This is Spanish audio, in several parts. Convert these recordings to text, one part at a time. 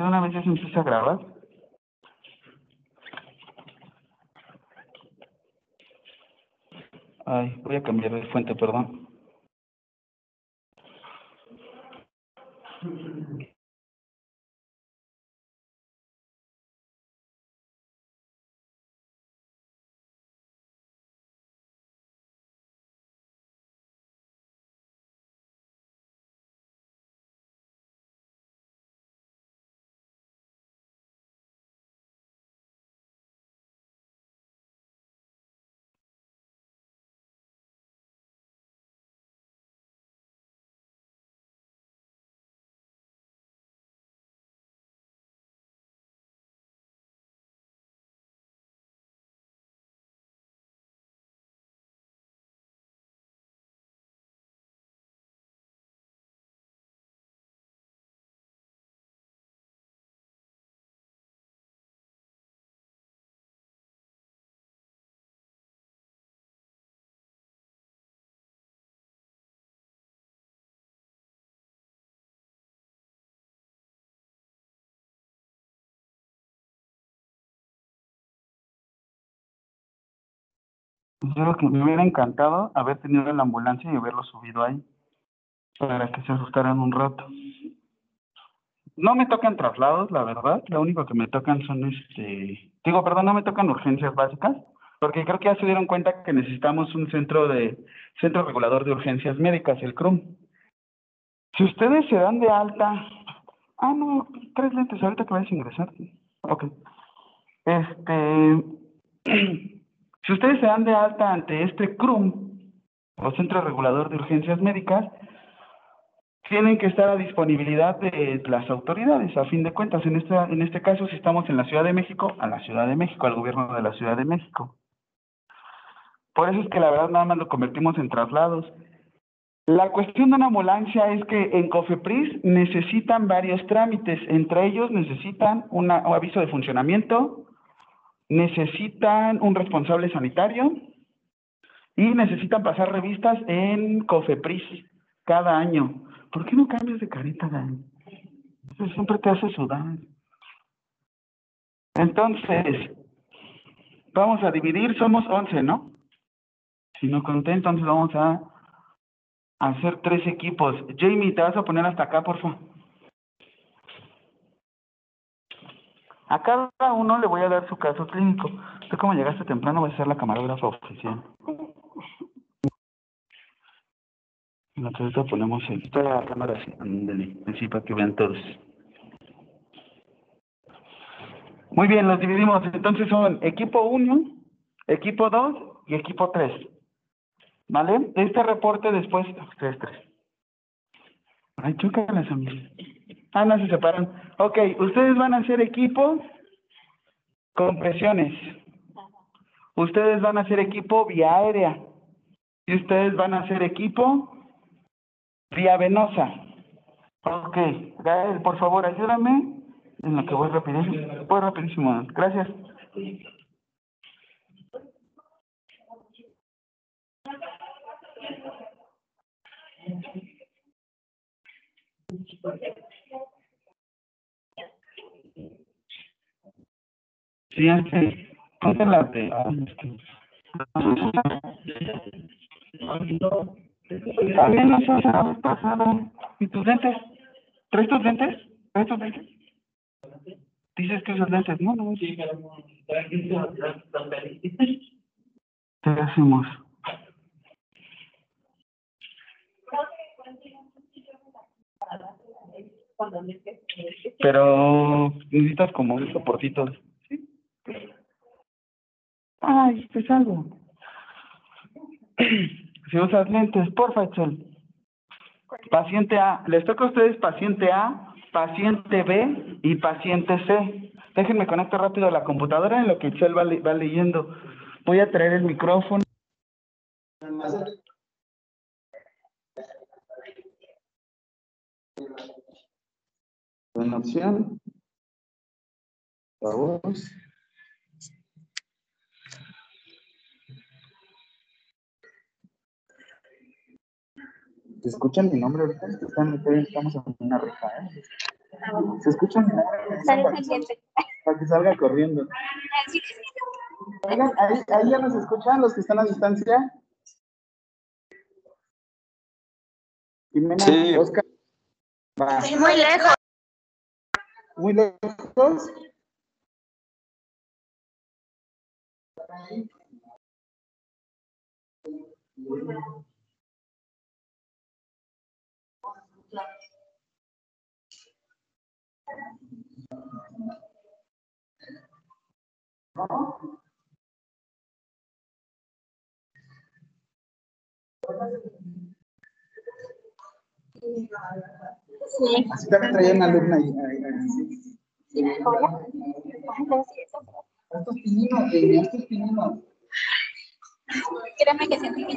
que de una vez ya se empieza a grabar. Ay, voy a cambiar de fuente, perdón. Yo creo que me hubiera encantado haber tenido la ambulancia y haberlo subido ahí para que se asustaran un rato. No me tocan traslados, la verdad. Lo único que me tocan son este. Digo, perdón, no me tocan urgencias básicas, porque creo que ya se dieron cuenta que necesitamos un centro de centro regulador de urgencias médicas, el CRUM. Si ustedes se dan de alta. Ah, no, tres lentes, ahorita que vayas a ingresar. Ok. Este. Si ustedes se dan de alta ante este CRUM, o Centro Regulador de Urgencias Médicas, tienen que estar a disponibilidad de las autoridades, a fin de cuentas. En este, en este caso, si estamos en la Ciudad de México, a la Ciudad de México, al gobierno de la Ciudad de México. Por eso es que la verdad nada más lo convertimos en traslados. La cuestión de una ambulancia es que en COFEPRIS necesitan varios trámites, entre ellos necesitan un aviso de funcionamiento, necesitan un responsable sanitario y necesitan pasar revistas en COFEPRIS cada año. ¿Por qué no cambias de carita, Dani? Eso siempre te hace sudar. Entonces, vamos a dividir, somos 11, ¿no? Si no conté, entonces vamos a hacer tres equipos. Jamie, te vas a poner hasta acá, por favor. A cada uno le voy a dar su caso clínico. Tú como llegaste temprano voy a ser la camarógrafa oficial. Nosotros ponemos esta cámara así, así para que vean todos. Muy bien, los dividimos. Entonces son equipo 1, equipo 2 y equipo 3. ¿Vale? Este reporte después... Ustedes tres. Ay, chócalas a mí. Ah, no se separan. Ok, ustedes van a hacer equipo con presiones. Ustedes van a hacer equipo vía aérea. Y ustedes van a hacer equipo vía venosa. Ok, Gael, por favor, ayúdame en lo que voy rapidísimo. Voy rapidísimo. Gracias. Sí, la de... También nos has pasado. ¿Y tus lentes? ¿Traes tus lentes? ¿Traes tus lentes? Dices que esos lentes, no, no. ¿Qué hacemos? Pero necesitas como un soportito. Ay, te salgo. Si usas lentes, porfa, Excel. Paciente A. Les toca a ustedes paciente A, paciente B y paciente C. Déjenme conectar rápido a la computadora en lo que Excel va, leyendo. Voy a traer el micrófono. Buena opción. Vamos. ¿Te escuchan mi nombre ahorita? Están, estamos en una rifa, ¿eh? ¿Se escucha mi pendiente. Para que salga corriendo. Oigan, ahí, ahí ya nos escuchan los que están a distancia. Jimena, Sí. Oscar. Va. Muy lejos. Muy lejos. Sí. También traía una alumna. Estos pininos, estos pininos. Créeme que siento que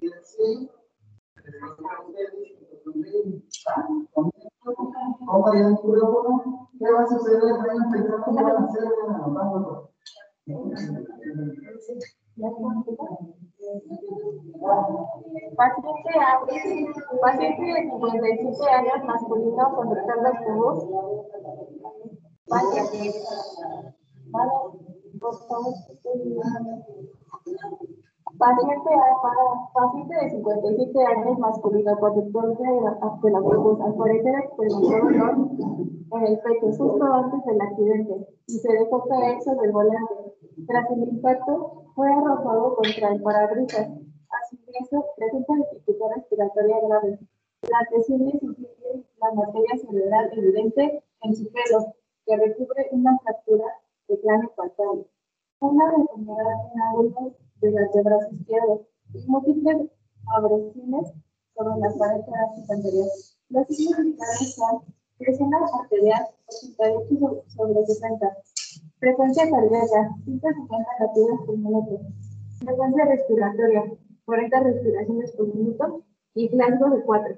¿Qué va a suceder? A hacer. Paciente A, de 57 años, masculino, conductor de autobús. Paciente, vale, Paciente A, para- paciente de 57 años, masculino, conductor de del autobús, al parecer experimentó dolor en el pecho justo antes del accidente y se dejó caer sobre el volante. Tras el impacto, fue arrojado contra el parabrisas. A su ingreso, presenta dificultad respiratoria grave. Las lesiones incluyen la materia cerebral evidente en su pelo, que recubre una fractura de cráneo palpable, una deformidad en ángulos de brazo izquierdo y múltiples abrasiones sobre la pared torácica anterior. Los signos vitales son presión arterial 88 sobre 60, frecuencia cardíaca 150 latidos por minuto, frecuencia respiratoria 40 respiraciones por minuto y Glasgow de 4.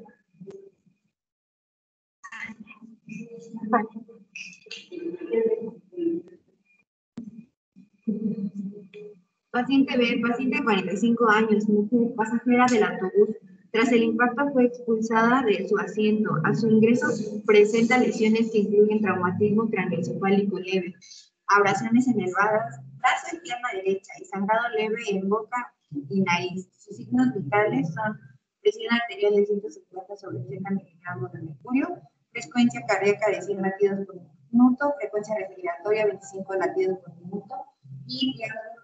Paciente B, paciente de 45 años, mujer, pasajera del autobús. Tras el impacto fue expulsada de su asiento. A su ingreso presenta lesiones que incluyen traumatismo craneoencefálico leve, abrasiones enervadas, brazo y pierna derecha y sangrado leve en boca y nariz. Sus signos vitales son presión arterial de 150 sobre 80 miligramos de mercurio, frecuencia cardíaca de 100 latidos por minuto, frecuencia respiratoria 25 latidos por minuto y diálogo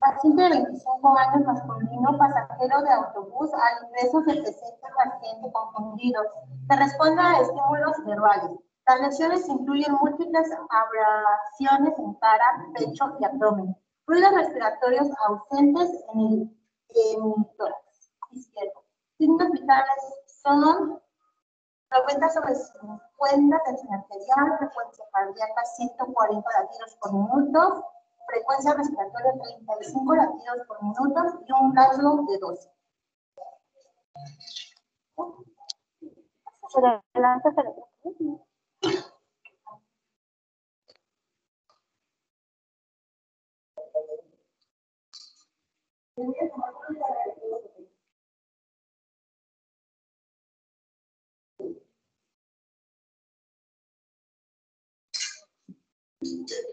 Paciente de 25 años masculino, pasajero de autobús, al ingreso se presenta paciente confundido. Se responde a estímulos verbales. Las lesiones incluyen múltiples abrasiones en cara, pecho y abdomen. Ruidos respiratorios ausentes en el tórax izquierdo. Signos vitales son 90 sobre 50 tensión arterial, frecuencia cardíaca 140 latidos por minuto, frecuencia respiratoria 35 latidos por minuto y un plazo de 12. 있습니다.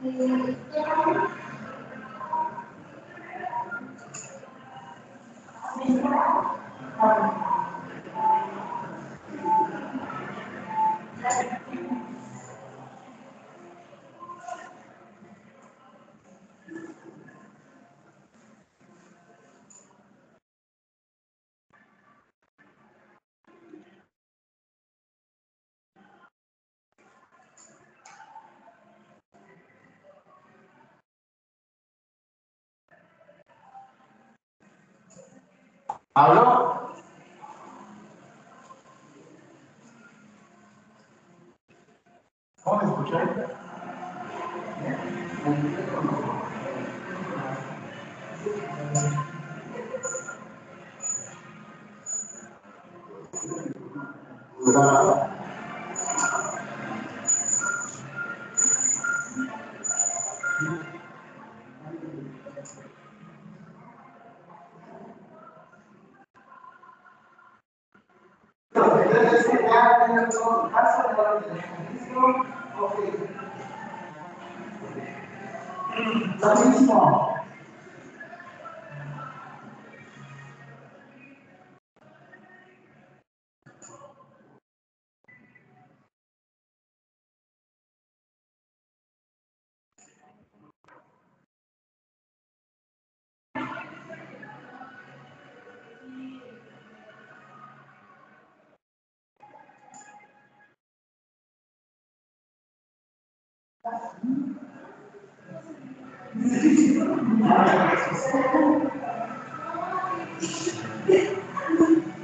Se adelanta. Alors,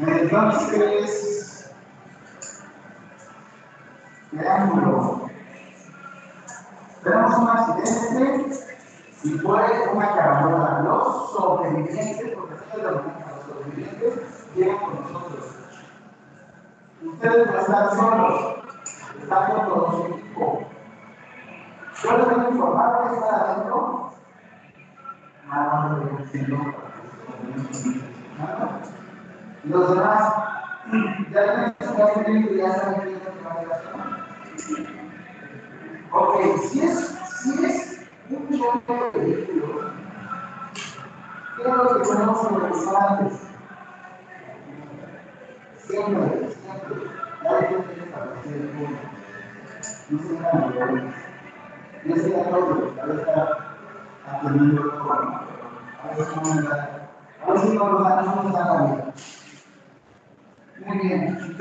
Entonces, triángulo. Tenemos un accidente y fue una carambola. Los sobrevivientes, porque son de los sobrevivientes, llegan con nosotros. Ustedes no están solos, están con todo su equipo. Yo les a informar que está adentro. Nada más lo. Y los demás, ya tienen que ya saben qué es lo que va a hacer. Ok, si es, si es un choque de vehículos, ¿qué es lo que tenemos que revisar antes? Siempre, siempre. Ya hay que establecer el punto. No se dan y ese ya todo, ya está atendiendo todo. A ver si no me da, a ver si no nos da, no nos da la vida. Muy bien,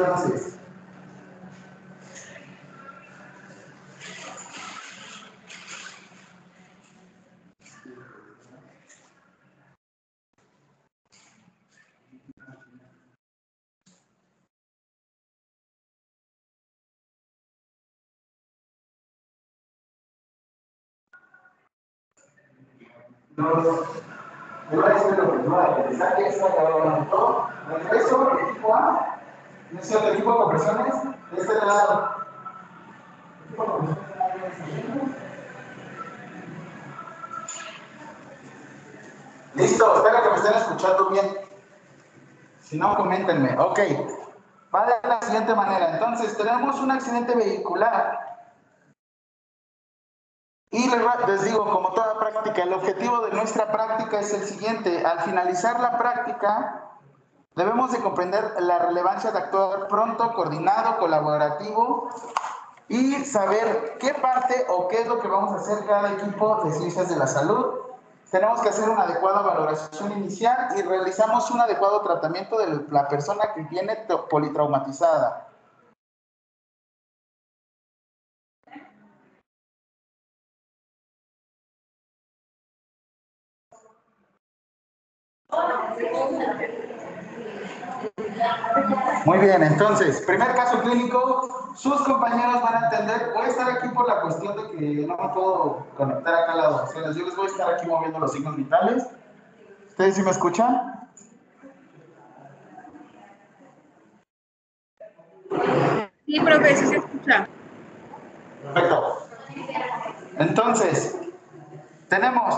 entonces. Los devices de lo que no hay, que saque esta acabado todo. Regreso, equipo A, no es cierto, equipo de compresiones, de este lado. Equipo de compresiones, Listo, espero que me estén escuchando bien. Si no, coméntenme. Ok. Va de la siguiente manera. Entonces, tenemos un accidente vehicular les digo, como toda práctica, el objetivo de nuestra práctica es el siguiente. Al finalizar la práctica, debemos de comprender la relevancia de actuar pronto, coordinado, colaborativo y saber qué parte o qué es lo que vamos a hacer cada equipo de ciencias de la salud. Tenemos que hacer una adecuada valoración inicial y realizamos un adecuado tratamiento de la persona que viene politraumatizada. Muy bien, entonces, primer caso clínico, sus compañeros van a entender, voy a estar aquí por la cuestión de que no me puedo conectar acá a las opciones, yo les voy a estar aquí moviendo los signos vitales. ¿Ustedes sí me escuchan? Sí, profe, sí se escucha. Perfecto. Entonces, tenemos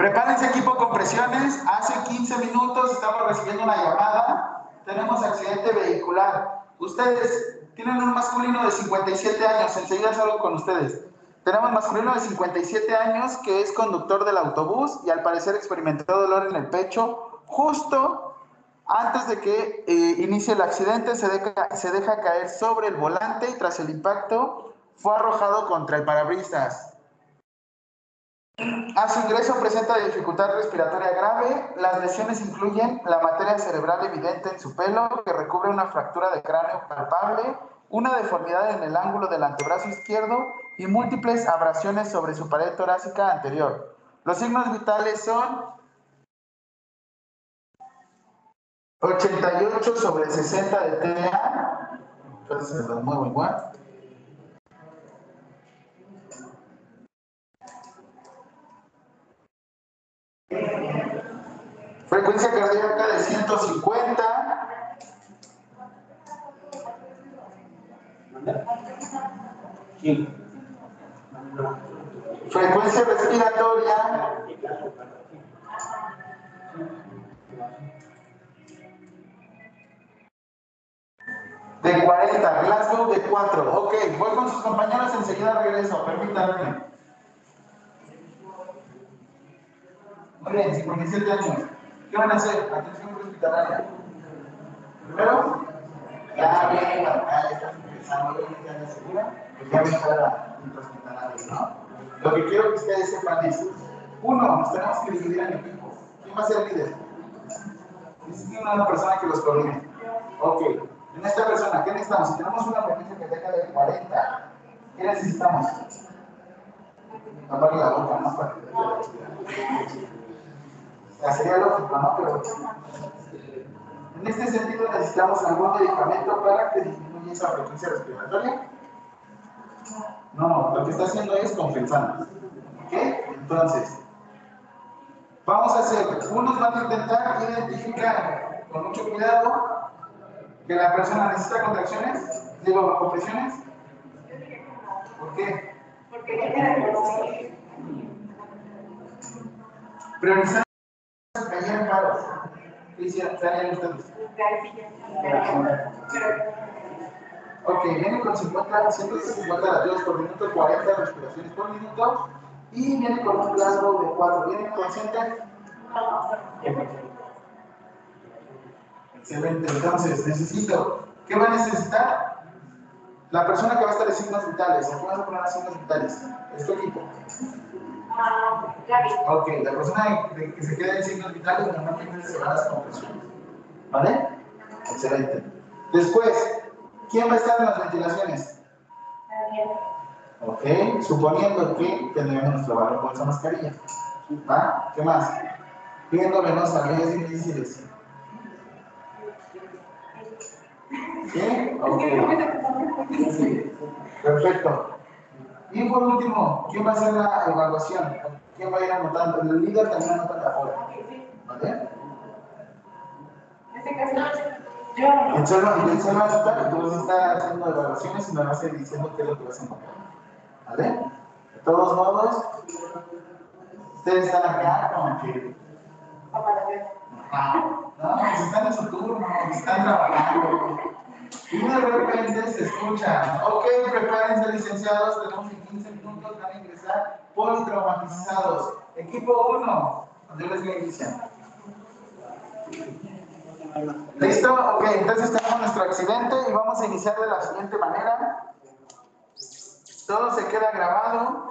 Prepárense equipo con presiones. Hace 15 minutos estamos recibiendo una llamada. Tenemos accidente vehicular. Ustedes tienen un masculino de 57 años, enseguida salgo con ustedes. Tenemos masculino de 57 años que es conductor del autobús y al parecer experimentó dolor en el pecho justo antes de que eh, inicie el accidente, se deja, se deja caer sobre el volante y tras el impacto fue arrojado contra el parabrisas. A su ingreso presenta dificultad respiratoria grave. Las lesiones incluyen la materia cerebral evidente en su pelo, que recubre una fractura de cráneo palpable, una deformidad en el ángulo del antebrazo izquierdo y múltiples abrasiones sobre su pared torácica anterior. Los signos vitales son 88 sobre 60 de TA, entonces los muevo igual. Frecuencia cardíaca de 150. Frecuencia respiratoria. De 40, Glasgow de 4. Ok, voy con sus compañeros, enseguida regreso, permítanme. Muy bien, 57 años. ¿Qué van a hacer? Atención hospitalaria. Primero, ya bien, ya estás empezando, ya ya segura, ya ven para hospitalaria, ¿no? Lo que quiero que ustedes sepan es, uno, nos tenemos que dividir en equipos. ¿Quién va a ser el líder? Necesito una persona que los coordine. Ok, en esta persona, ¿qué necesitamos? Si tenemos una que deja de 40, ¿qué necesitamos? Taparle la boca, ¿no? Para que ya sería lógico, ¿no? Pero en este sentido necesitamos algún medicamento para que disminuya esa frecuencia respiratoria. No, lo que está haciendo es compensando. ¿Ok? Entonces, vamos a hacer, unos van a intentar identificar con mucho cuidado que la persona necesita contracciones, digo, compresiones. ¿Por qué? Porque priorizar cayeron paros. Ok, viene con 50, 150 latidos por minuto, 40 respiraciones por minuto. Y viene con un plasma de 4. ¿Viene consciente? Excelente. Entonces, necesito. ¿Qué va a necesitar? La persona que va a estar en signos vitales. ¿A qué vas a poner a signos vitales? Es Ok, la persona que se queda en signos vitales normalmente se va a las compresiones. ¿Vale? Excelente. Después, ¿quién va a estar en las ventilaciones? Ok, suponiendo que tenemos trabajo con esa mascarilla. ¿Va? ¿Qué más? Viendo venosa, vías difíciles. ¿Sí? Ok. Perfecto. Y por último, ¿quién va a hacer la evaluación? ¿Quién va a ir anotando? El líder también anota de afuera. ¿Vale? En este caso, yo. El solo va a tú vas a estar haciendo evaluaciones y me vas a ir diciendo qué es lo que vas a anotar. ¿Vale? De todos modos, ustedes están acá como que. No, pues están en su turno, están trabajando. Y de repente se escucha, ok, prepárense licenciados, tenemos 15 minutos, van a ingresar politraumatizados. Equipo 1, donde les voy. ¿Listo? Ok, entonces tenemos nuestro accidente y vamos a iniciar de la siguiente manera. Todo se queda grabado.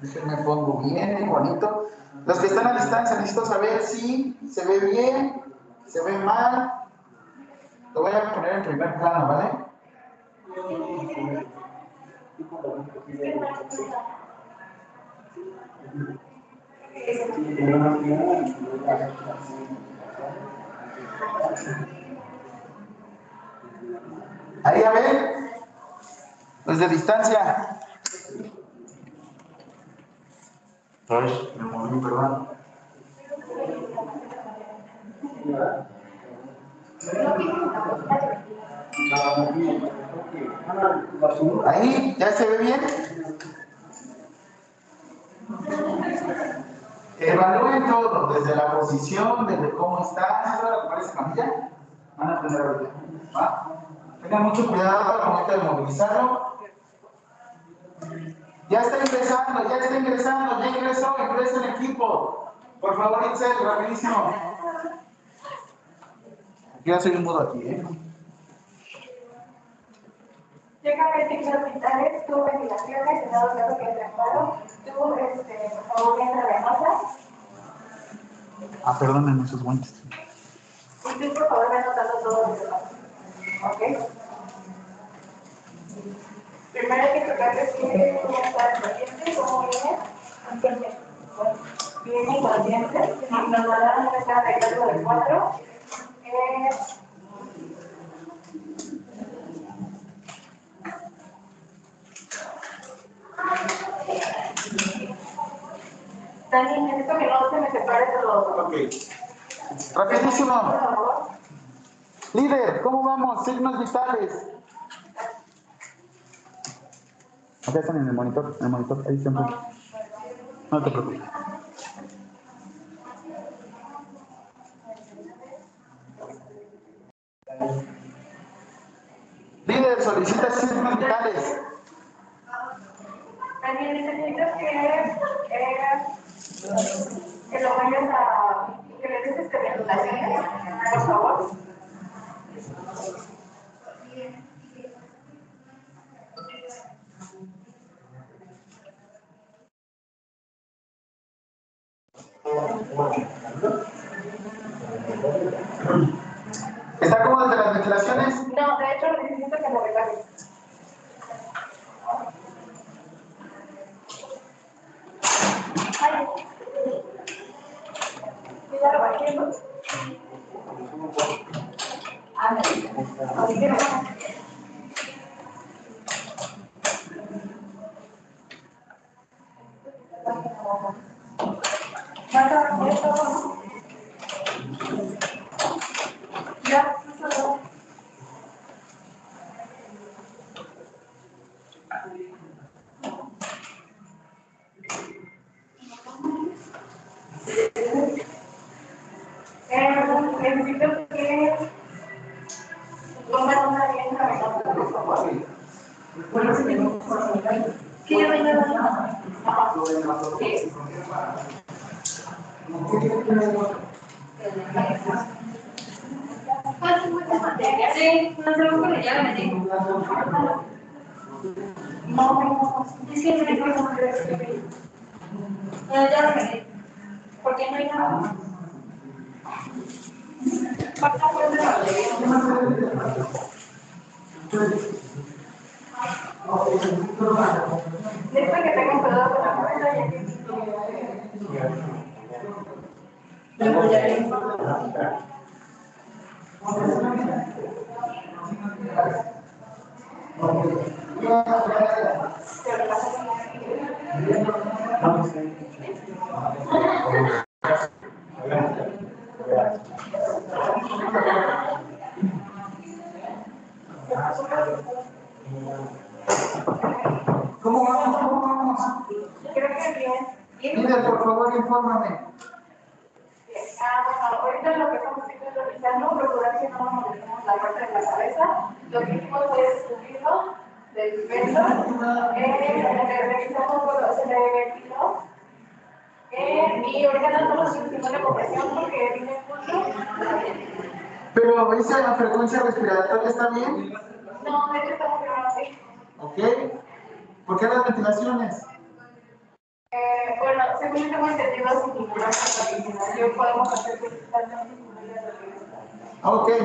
Déjenme pongo bien, bonito. Los que están a distancia necesito saber si se ve bien, se ve mal, lo voy a poner en primer plano, ¿vale? Ahí a ver, desde distancia. Ay, me moví, perdón. Ahí, ¿ya se ve bien? Evalúen todo, desde la posición, desde cómo está. ¿Se ve la que parece camilla? Van a tener ahorita. Tengan mucho cuidado al momento de movilizarlo. Ya está ingresando, ya está ingresando, ya ingresó, ingresa el equipo. Por favor, Itzel, rapidísimo. Aquí va a un mudo aquí, ¿eh? A signos vitales, tu ventilaciones, en dado caso que te amparo, tú, este, por favor, entra. Ah, perdónenme sus guantes. Y tú, por favor, ve anotando todo lo demás. ¿Ok? Primero hay que tocarles que cómo está el paciente, cómo viene. Viene inconsciente. Nos mandaron una escala de grado de 4. Dani, necesito que no se me separe de los. Ok. Rapidísimo. Líder, ¿cómo vamos? Signos vitales. Acá están en el monitor, en el monitor, ahí siempre. No te preocupes. Líder, solicita signos vitales. Dani, necesito que, eh, que lo vayas a. que le des este por favor.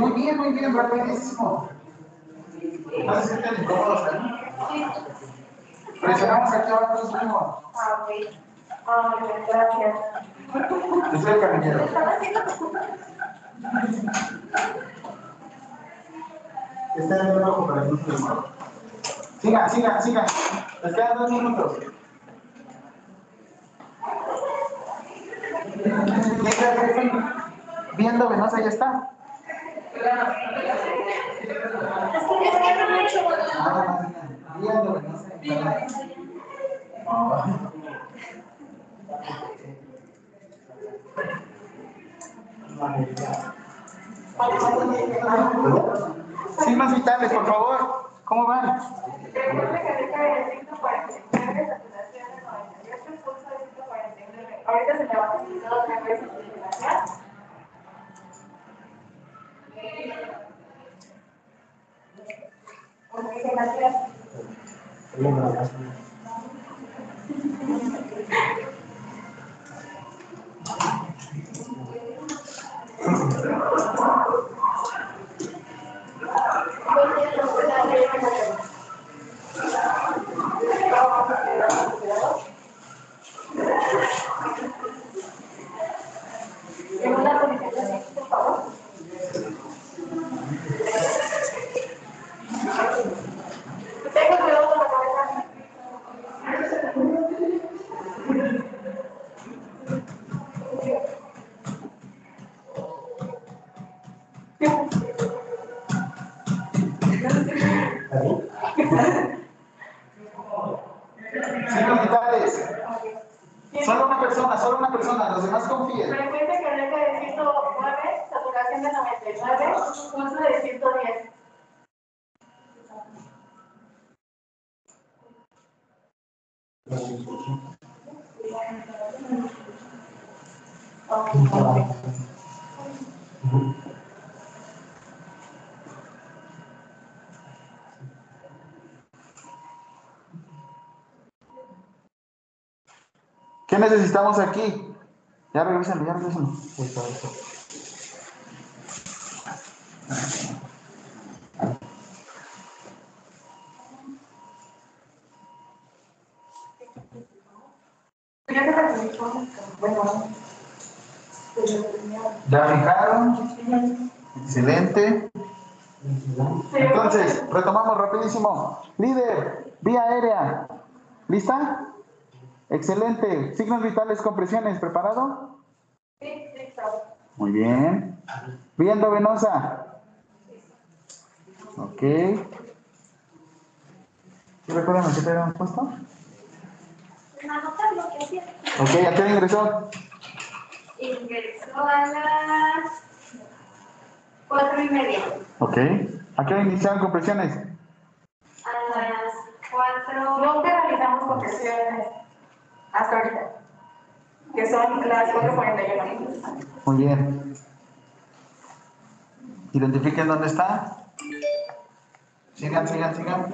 Muy bien, muy bien, rapidísimo. No se sienten incómodos ahí. Sí. Presionamos aquí abajo y subimos. Ah, ok. Ah, gracias. Yo soy el camionero. ¿Están haciendo? Está en el rojo para les mueva. Sigan, sigan, sigan. Les quedan dos minutos. El jefe. Viendo venosa ya está. Ah. Signos vitales, por favor. ¿Cómo van? Recuerda que ahorita de 149, saturación de 98, pulso de 149. Ahorita se me va a facilitar otra vez oxigenación. Oxigenación. Segunda por. Tengo cuidado con la cabeza. Signos vitales. Solo una persona, solo una persona. Los demás confíen. Frecuencia cardíaca de 109, saturación de 99, pulso de 110. ¿Qué necesitamos aquí? Ya revísenlo, ya revísenlo. Creo que bueno, ¿Ya fijaron? Excelente. Entonces, retomamos rapidísimo. Líder, vía aérea. ¿Lista? Excelente. Signos vitales, compresiones. ¿Preparado? sí, listo. Muy bien. Vía endovenosa. Ok. ¿Sí recuerdan qué te habíamos puesto? Anotar lo que hacía. Ok, ¿a qué hora ingresó? Ingresó a las cuatro y media. Ok. ¿A qué hora iniciaron compresiones? A las cuatro. Nunca realizamos compresiones hasta ahorita, que son las 4.41. Muy bien. Identifiquen dónde está. Sigan, sigan, sigan.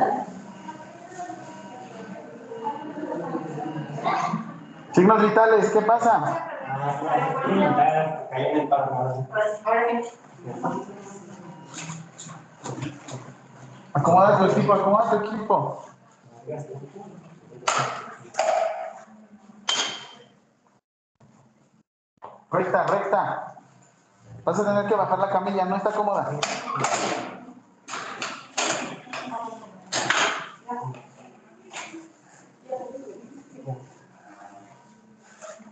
Signos vitales, ¿qué pasa? Acomoda tu equipo, acomoda tu equipo. Recta, recta. Vas a tener que bajar la camilla, no está cómoda.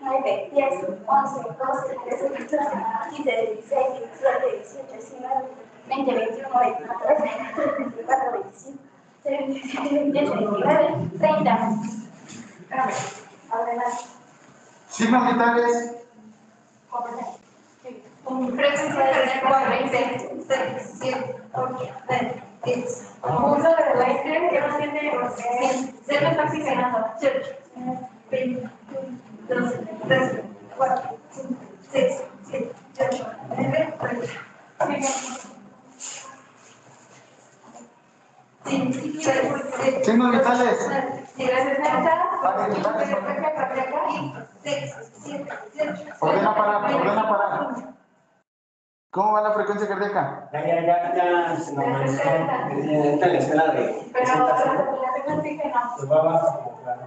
9, 10, 11, 12, 13, 14, 15, 16, 17, 18, 19, 20, 21, 22, 23, 24, 25, 27, 28, 29, 30. Espérame, adelante. Signos vitales. Frecuencia de 4, 20, 6, 7, 8, 9, 10. Pulso de aire que no tiene Se me está oxigenando. 20, 12, 13, 4, 5, 6, 7, 8, 9, 10. Signos vitales. Si la 60, Vale, vale. frecuencia cardíaca. Ordena parar, ordena parar. ¿Cómo va la frecuencia cardíaca? Ya, ya, ya, ya se normalizó. Ahorita en la escala de Pero 60 la saturación de oxígeno. pues va abajo. claro,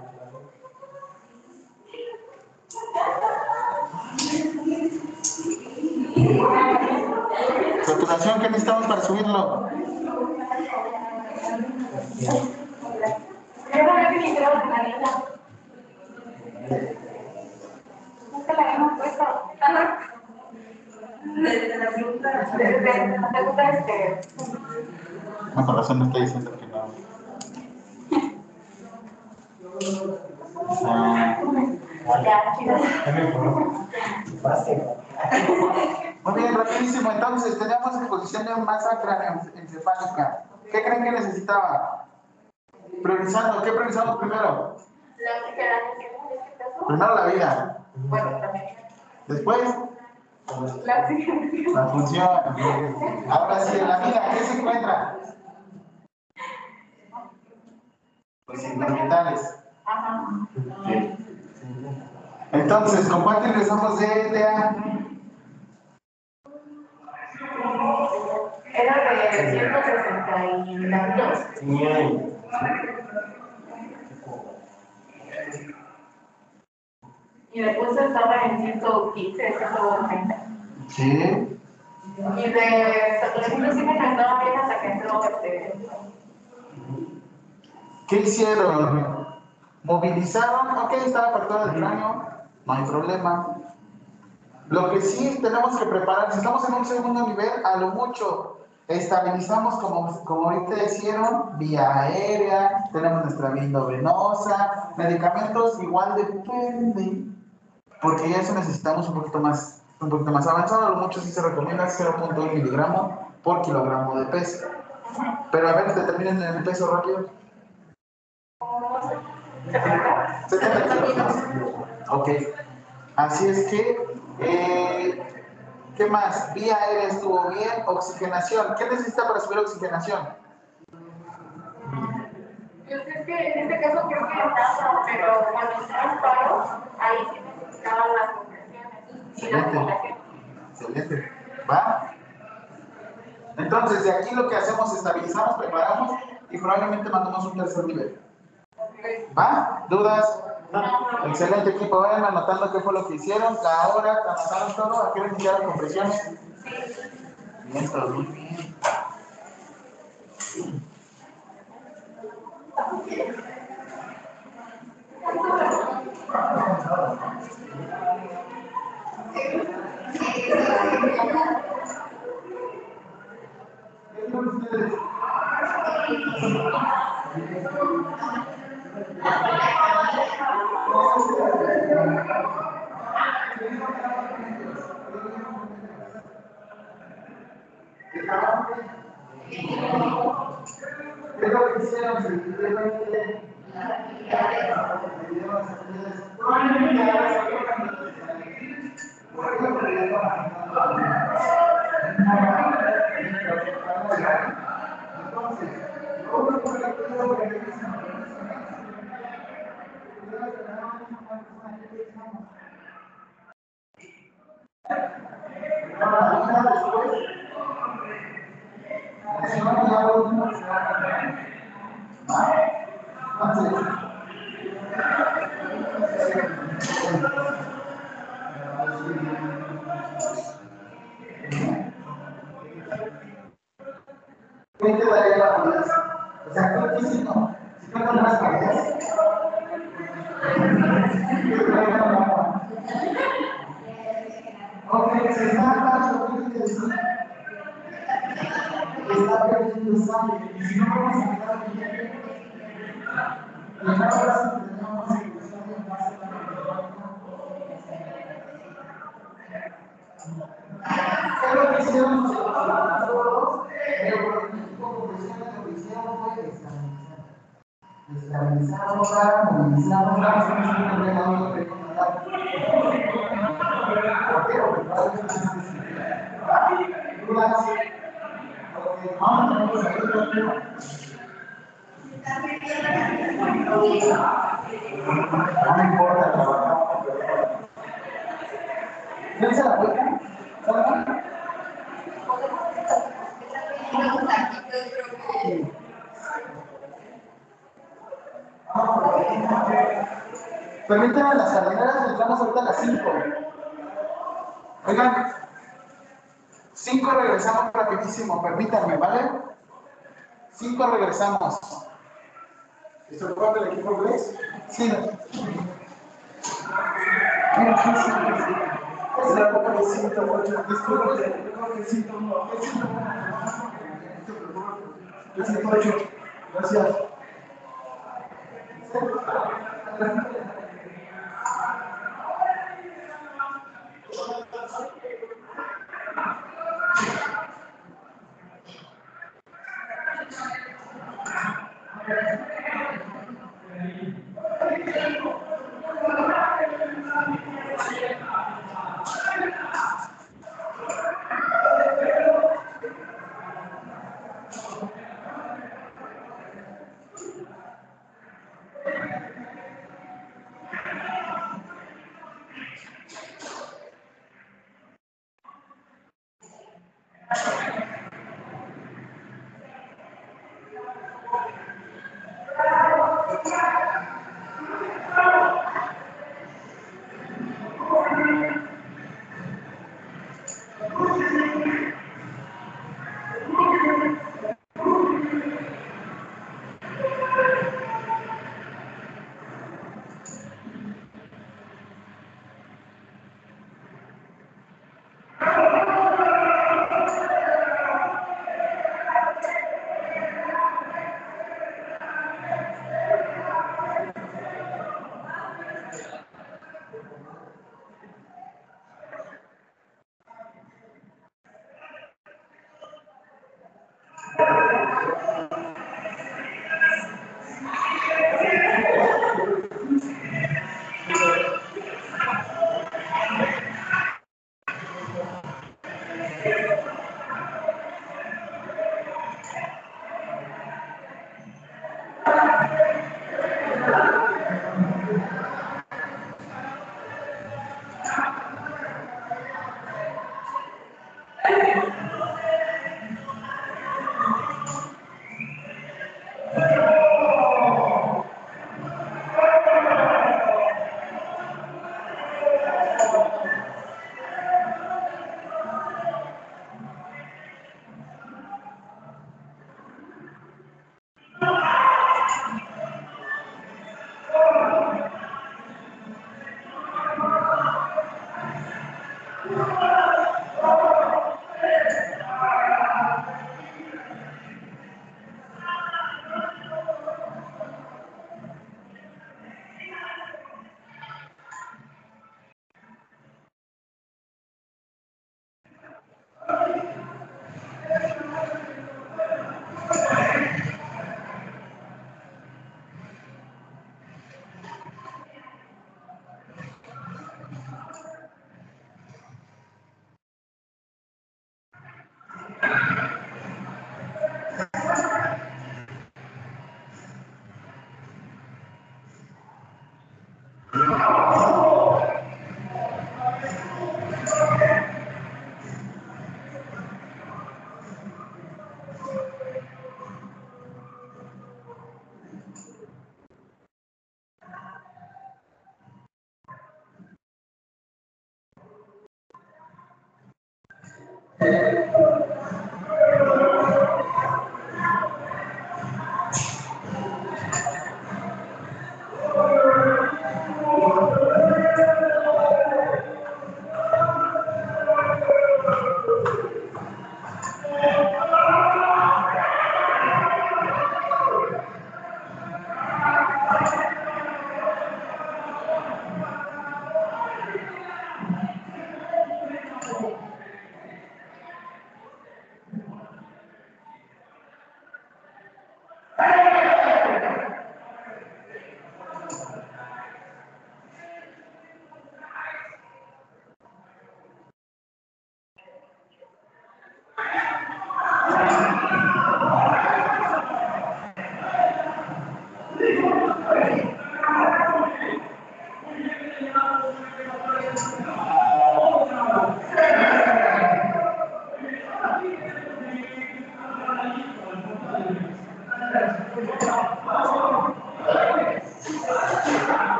segunda, desde la segunda, este, No, por razón me está diciendo que no. Ah, ya, chido. Ya me informó. Fácil. Muy bien, rapidísimo. Entonces, tenemos exposición de masa craneoencefálica. ¿Qué creen que necesitaba? Priorizando, ¿qué priorizamos primero? Este Primero la vida. Después, La función. Ahora sí, en la vida, ¿qué se encuentra? Los vitales. Ajá. Entonces, ¿con cuánto ingresamos de ETA? Era de 162. Tenía Y después estaba en 115, 130. Sí. Y de saturación sí me encantaba bien hasta que entró este. ¿Qué hicieron? Movilizaron, ok, estaba apartada del cráneo, no hay problema. Lo que sí tenemos que preparar, si estamos en un segundo nivel, a lo mucho estabilizamos como, como ahorita hicieron, vía aérea, tenemos nuestra vía endovenosa, medicamentos igual depende, porque ya eso necesitamos un poquito más, un poquito más avanzado, lo mucho sí se recomienda 0.1 miligramo por kilogramo de peso. Pero a ver, determinen el peso rápido. 70 kilos. Ok. Así es que, eh, ¿qué más? Vía aérea estuvo bien. Oxigenación. ¿Qué necesita para subir oxigenación? Pues es que en este caso creo que nada, pero cuando hicimos paro, ahí sí necesitaban las compresiones. Excelente. Excelente. ¿Va? Entonces, de aquí lo que hacemos, estabilizamos, preparamos y probablemente mandamos un tercer nivel. ¿Va? ¿Dudas? Excelente equipo, vayan anotando qué fue lo que hicieron, la hora, anotaron todo, ¿a qué les iniciaron todo muy bien. ¿Qué es lo que hicieron? Simplemente ¿Qué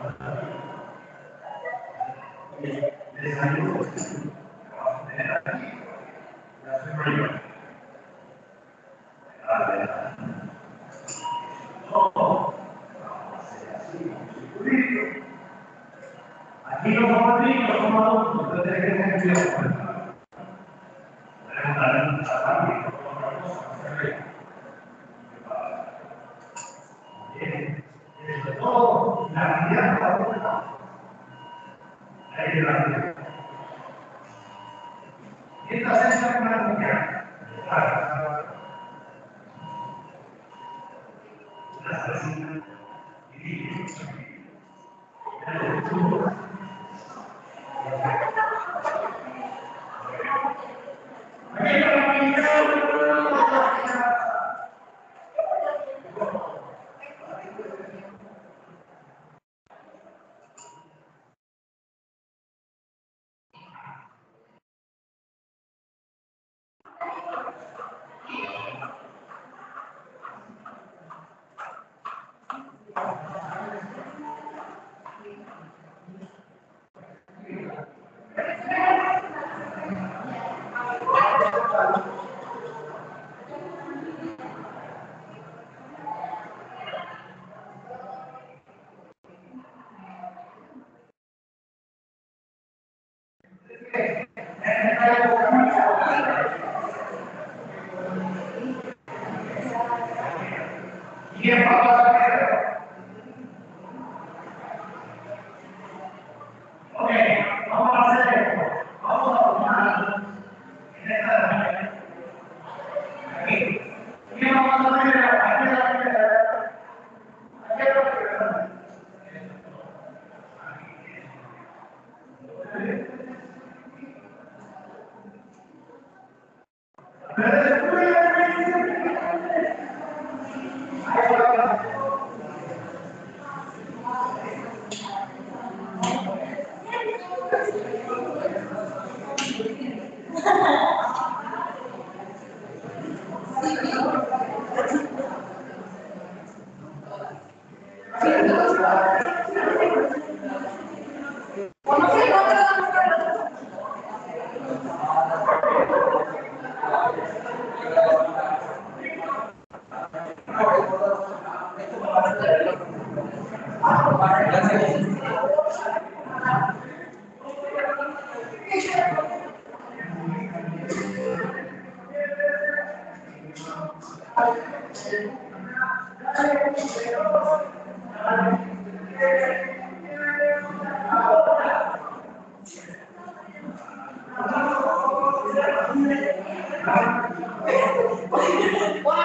Thank you. Why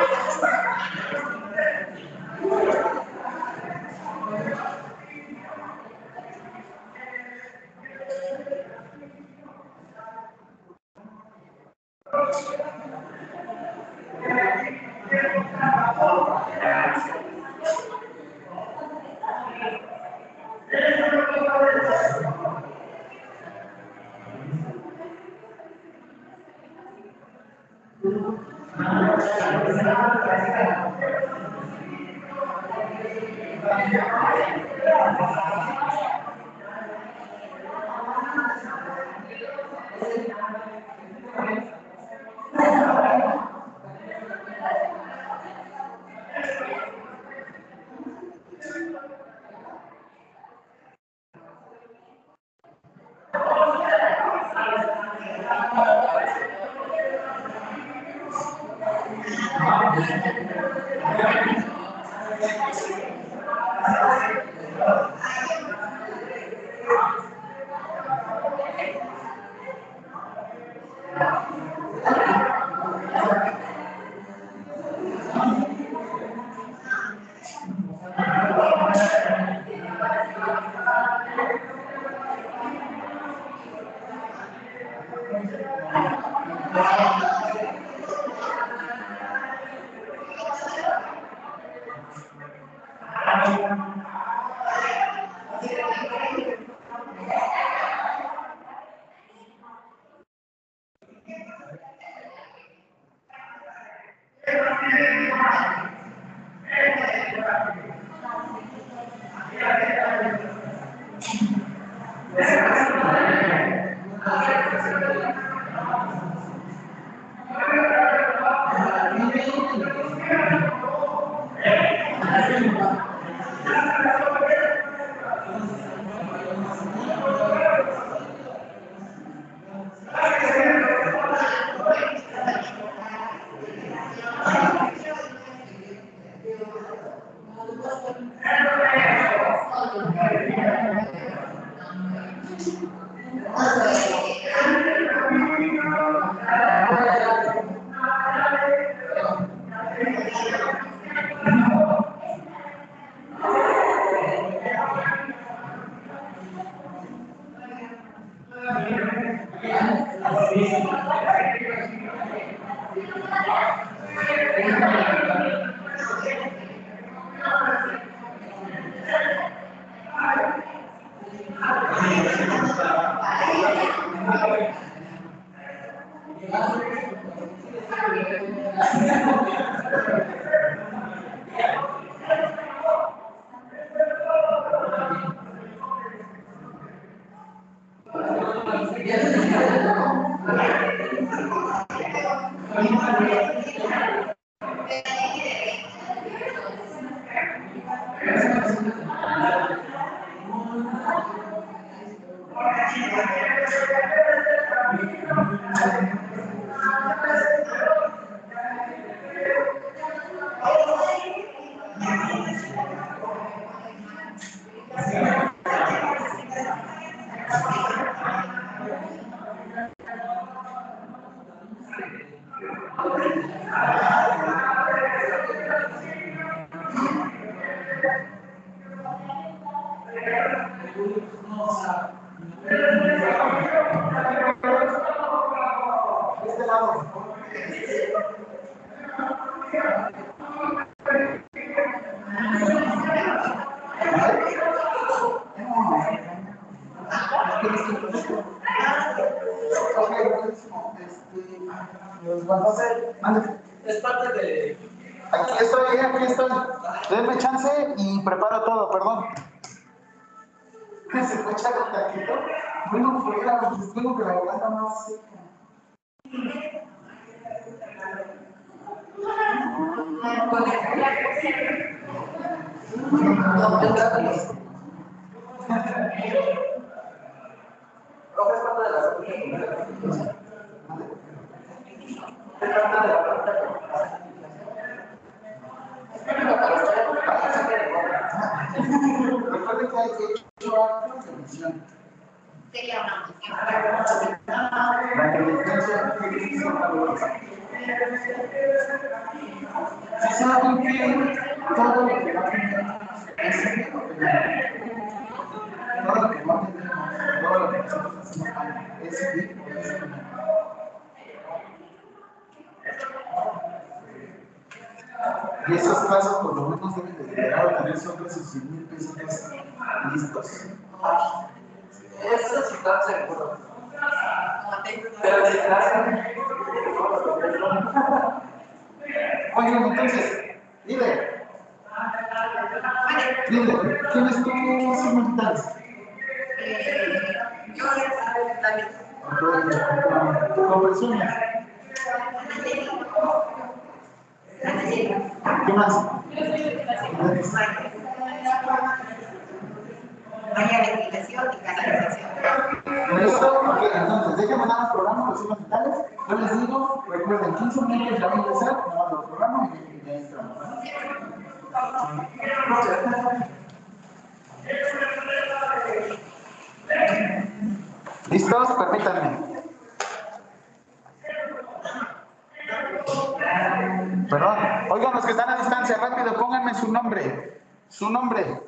Perdón. Oigan, los que están a distancia, rápido, pónganme su nombre. Su nombre.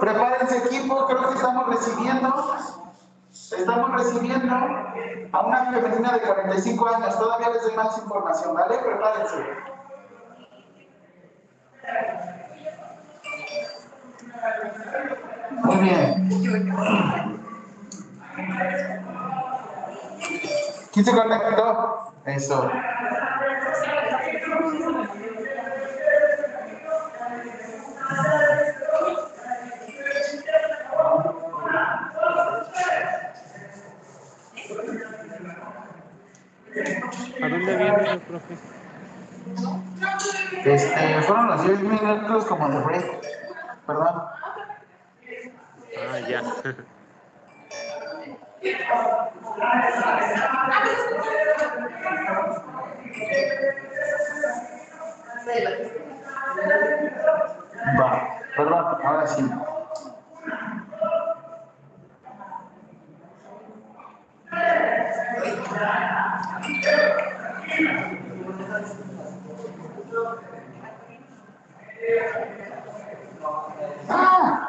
Prepárense equipo, creo que estamos recibiendo. Estamos recibiendo a una femenina de 45 años. Todavía les doy más información, ¿vale? Prepárense. Muy bien. ¿Quién se conectó? Eso. ¿A dónde viene profe? Este, fueron los 10 minutos como de break. Perdón. Ah, ya. Va, perdón, ahora sí. Ah.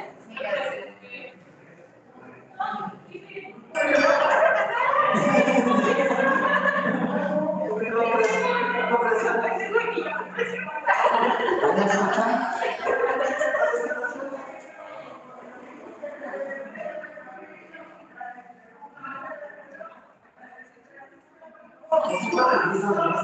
Gracias.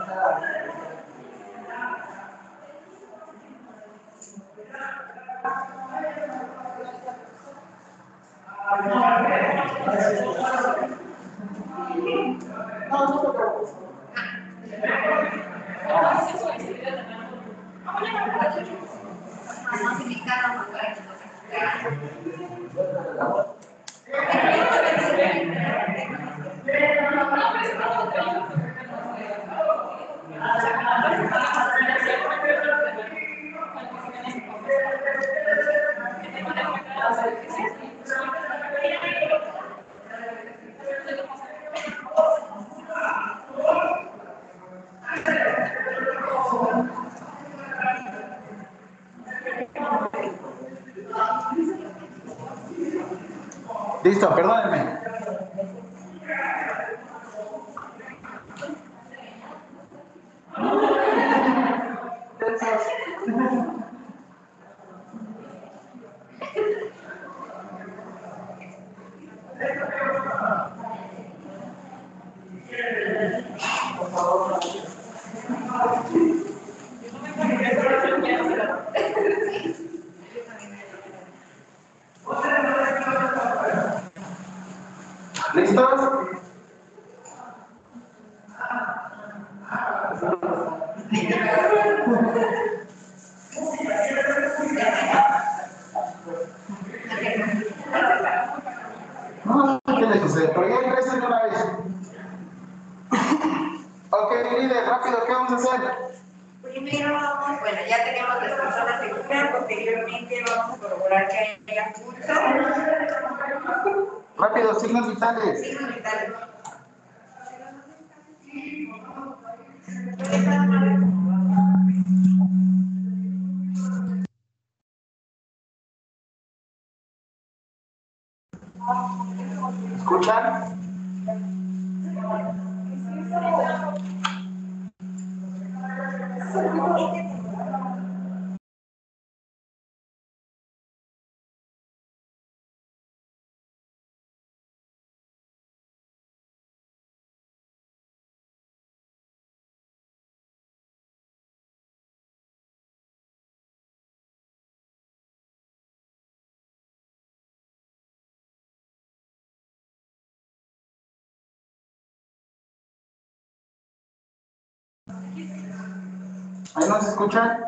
¿Ahí nos escuchan?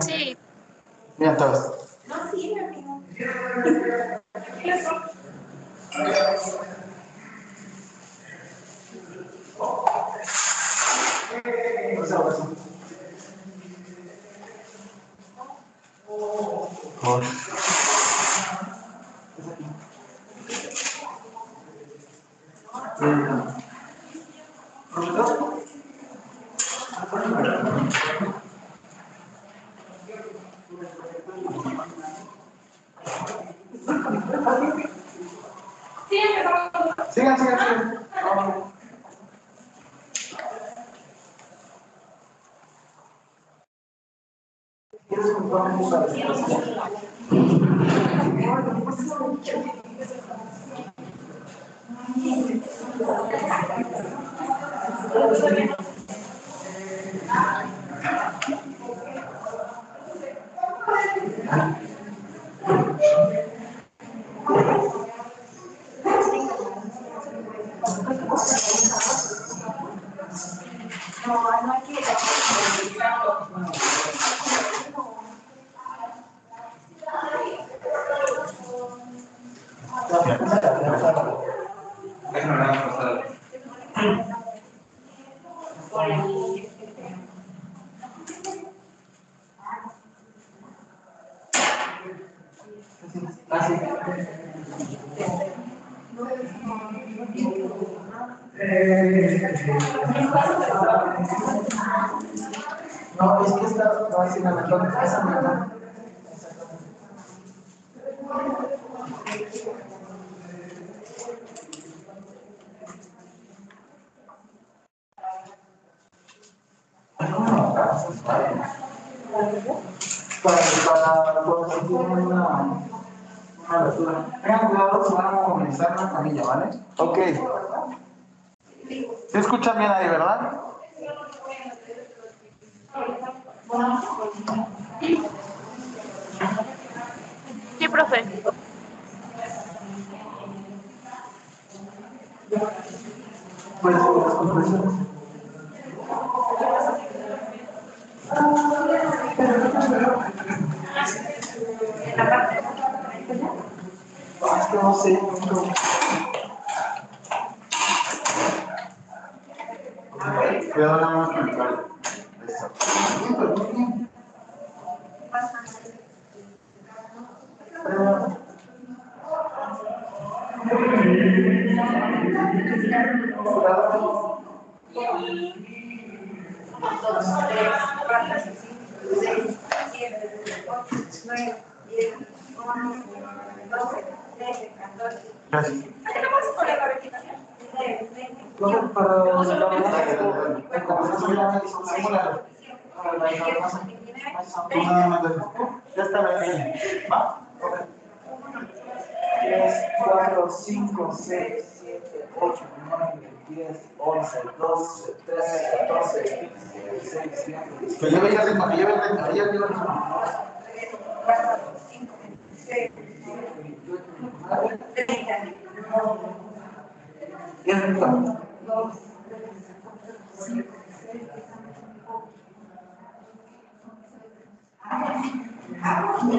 Sí. Bien, todos. No, sí, no. Não, não é que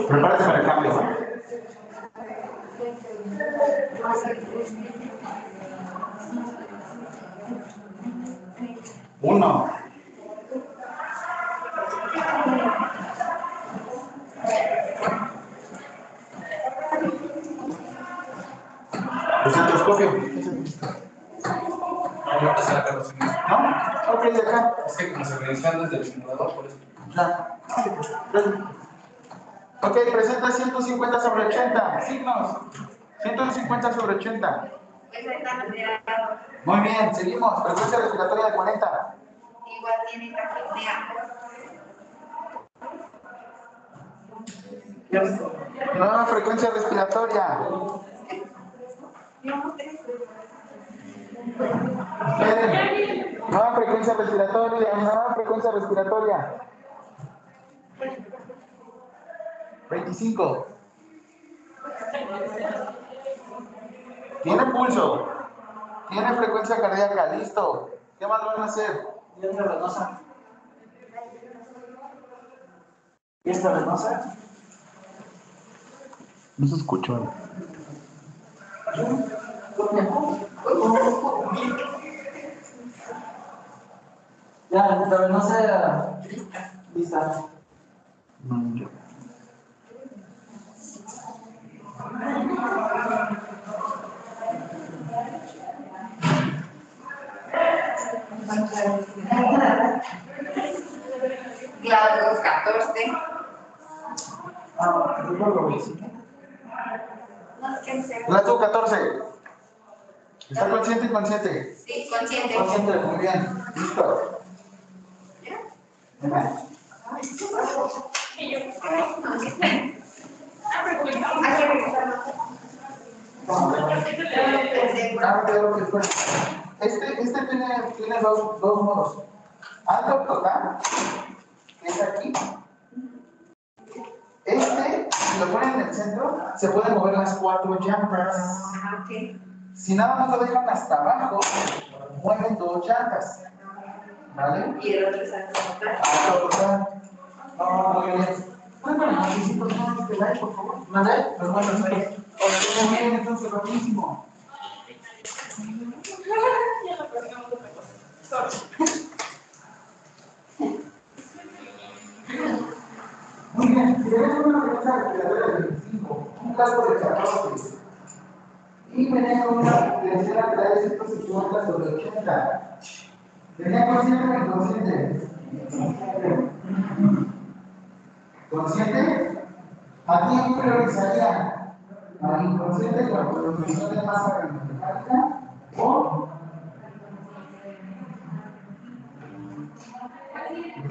Prepárate para el cambio. Uno. No, no pasa la carrocería. ¿No? Ok, de acá. Es que como se reinician desde el simulador, por eso. Ya. Ok, presenta 150 sobre 80. Signos. 150 sobre 80. Pues está alterado. Muy bien, seguimos. Frecuencia respiratoria de 40. Igual tiene taquipnea. Nueva frecuencia respiratoria. Nueva frecuencia respiratoria. Nueva frecuencia respiratoria. 25. Tiene pulso. Tiene frecuencia cardíaca. Listo. ¿Qué más van a hacer? ¿Y esta venosa? ¿Y esta venosa? No se escuchó. Ya, esta venosa. Lista. Glaucos 14. Ah, lo. Plato 14. ¿Está consciente y consciente? Sí, consciente. Consciente, muy bien. Listo. Fue. Este, este tiene, tiene dos, dos modos. Alto total, que es aquí. Este, si lo ponen en el centro, se pueden mover las cuatro llantas. Ah. Si nada más lo dejan hasta abajo, mueven dos llantas. ¿Vale? Y el otro es alto total. Alto total. No, muy bien. ¿Mandé? Los buenos ahí. Muy bien, entonces, rapidísimo. Muy bien, tenemos una frecuencia respiratoria de 25, un casco de 14 y con una arterial de 150 sobre 80. ¿Venía consciente o inconsciente? ¿Consciente? ¿A quién priorizaría? ¿Al inconsciente con producción de masa mecánica o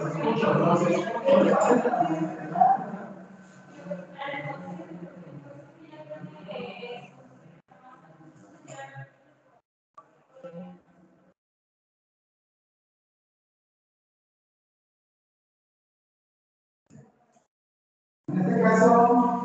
escucho. En este caso,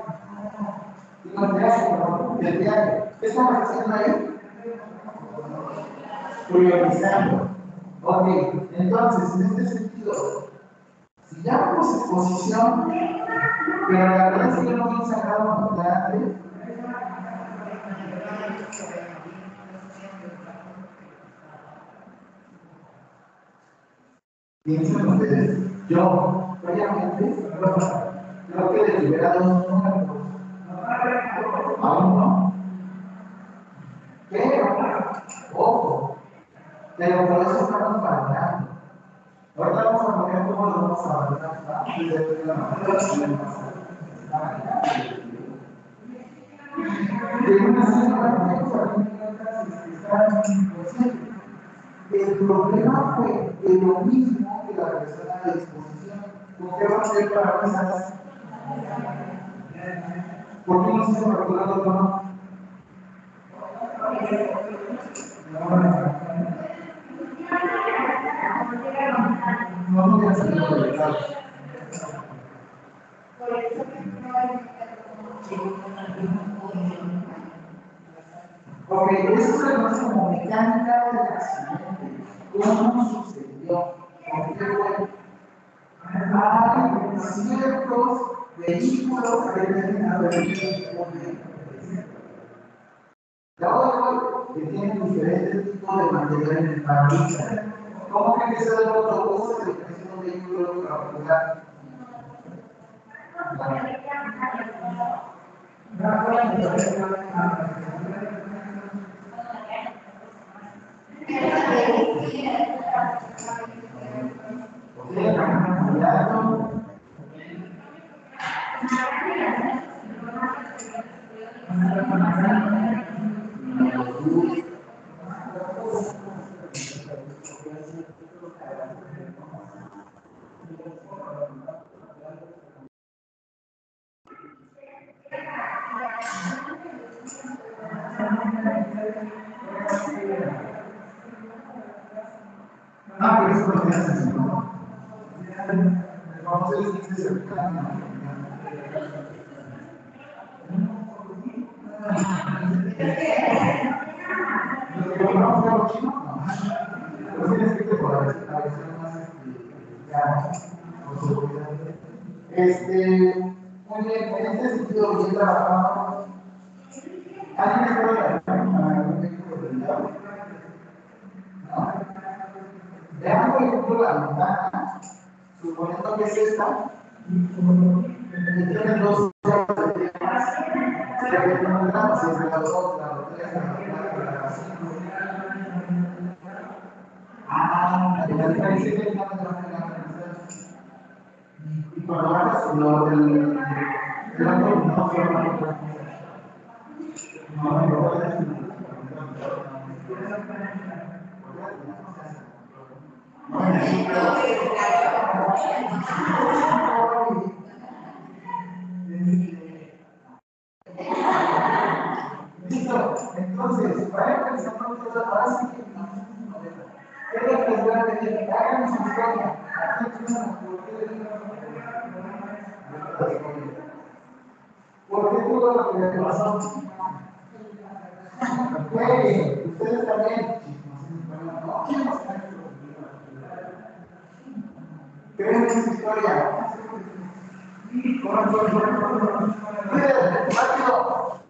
¿Qué estamos haciendo ahí? Priorizando. Ok, entonces, en este sentido, Si ya vemos exposición, pero la verdad es que yo no me he sacado muy grande. Piensen ustedes, yo, obviamente, creo que delibera dos números. Aún no. Pero, ojo, pero por eso estamos valorando. Ahorita vamos a poner cómo lo vamos a manera, el problema fue lo mismo que la persona de disposición. ¿Con qué va a ser para esas? ¿Por qué no se calculado el tono? No, no detalles. Ok, eso se conoce como mecánica del accidente. ¿Cómo sucedió? ¿Por qué fue? Hay ciertos que tienen a Ya hoy que tienen diferentes tipos de material en. ¿Cómo que que es un vehículo particular? Ah, pero eso lo tienes así, ¿no? Vamos a decir que se Lo que compramos de los chinos, no. Pero tienes que por a veces a veces más ya, por seguridad. Este, muy bien, en este sentido, bien trabajado. ¿Alguien algún vehículo blindado? ¿No? Vean, por ejemplo, la ventana, suponiendo que es esta, que tiene dos grados de temas, se ve que no grado, si es grado 2, grado 3, grado 4, grado 5. Ah, la diferencia es que el grado de la Y cuando bajas, lo, no. No, no, no, Listo, entonces, todo, ahora sí que ¿Qué es lo que les voy a pedir? Hagan su historia. ¿Por qué todo lo que le pasó? Jueguen, ustedes también. Creen en su historia. Rápido.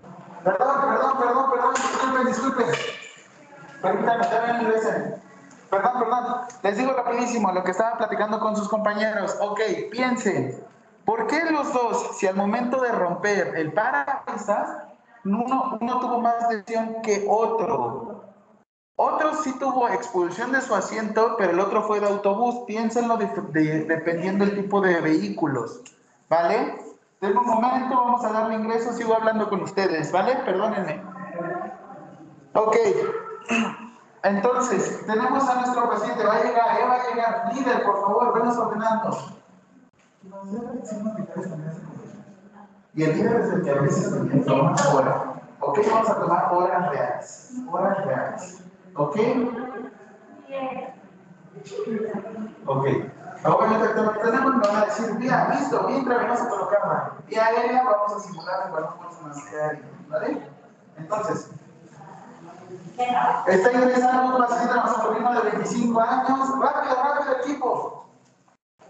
Perdón, perdón, perdón, perdón, disculpen, disculpen. Permítanme, también ingresen. Perdón, perdón. Les digo rapidísimo lo que estaba platicando con sus compañeros. Ok, piensen. ¿Por qué los dos, si al momento de romper el parabrisas, uno, uno tuvo más lesión que otro? Otro sí tuvo expulsión de su asiento, pero el otro fue de autobús. Piénsenlo de- de- dependiendo del tipo de vehículos. ¿Vale? Denme un momento, vamos a darle ingreso, sigo hablando con ustedes, ¿vale? Perdónenme. Ok. Entonces, tenemos a nuestro paciente, va a llegar, va a llegar. Líder, por favor, venos ordenando. Y el líder es el que a veces también toma hora. Ok, vamos a tomar horas reales. Horas reales. ¿Ok? Ok. Obviamente, tenemos, nos van a decir, vía, listo, vía intravenosa colocarla. Vía aérea, vamos a simular el balón consonante ¿Vale? Entonces, está ingresando un paciente masculino de 25 años. Rápido, rápido, equipo.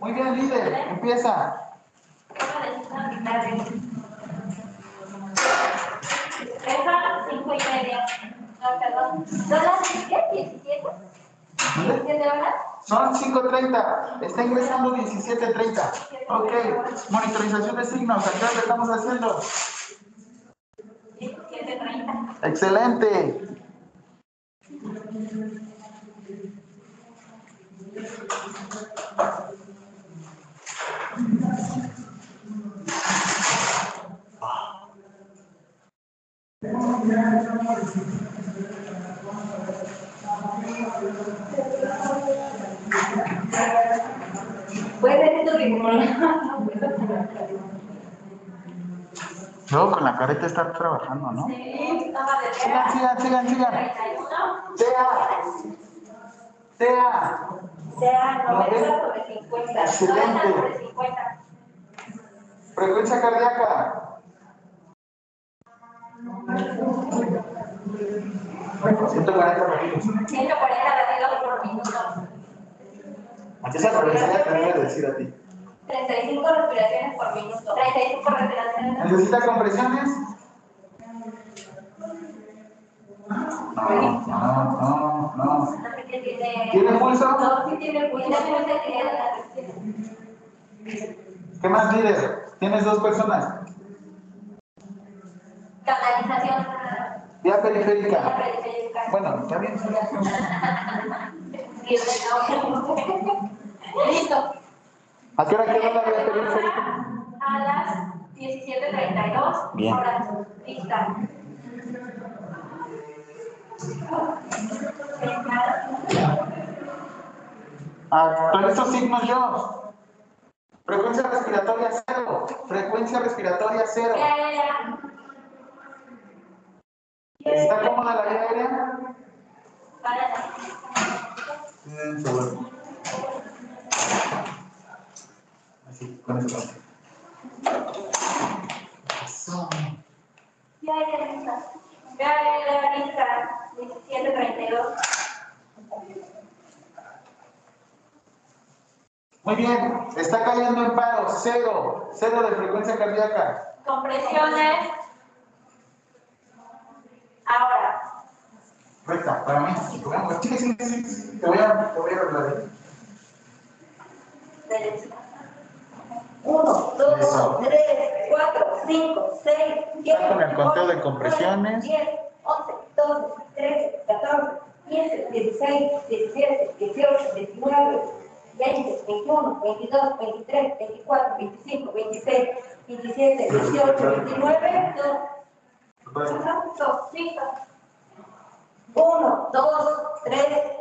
Muy bien, líder. Empieza. Cinco y media. ¿Son las qué? ¿17? ¿17 horas? Son 5.30. Está ingresando 17.30. Ok. Monitorización de signos. ¿A qué hora le estamos haciendo? 17.30. Excelente. Luego con la careta estar trabajando, ¿no? Sí, estaba de Sigan, sigan, sigan, sigan. 31. Tea. Tea. Sea 90 sobre 50. Excelente. 90 sobre 50. Frecuencia cardíaca. 140 latidos. 140 latidos por minuto. Antes esa profesora te debe decir a ti. 35 respiraciones por minuto. 35 respiraciones. ¿Necesita compresiones? No, no, no, tiene. ¿Tiene pulso? No, sí tiene pulso. ¿Qué más líder? Tienes dos personas. Canalización. Vía periférica. Periférica. Bueno, está bien. Listo. ¿A qué hora quedó la vía periférica? A las 17.32 Bien. horas. Lista. Actualizo signos yo. Frecuencia respiratoria cero. Frecuencia respiratoria cero. ¿Está cómoda la vía aérea? Así, con eso. Eso. Ya, ya, lista. Ya, lista. 17.32. Muy bien, está cayendo en paro, cero, cero de frecuencia cardíaca. Compresiones. Ahora. Recta, para mí. Te voy a, te voy a, arreglar. Derecha. 1, 2, Eso. 3, 4, 5, 6, 7, con el conteo de compresiones. 10, 11, 12, 13, 14, 15, 16, 17, 18, 19, 20, 21, 22, 23, 24, 25, 26, 27, 18, 29, 2, 1, 2, 5, 1, 2, 3,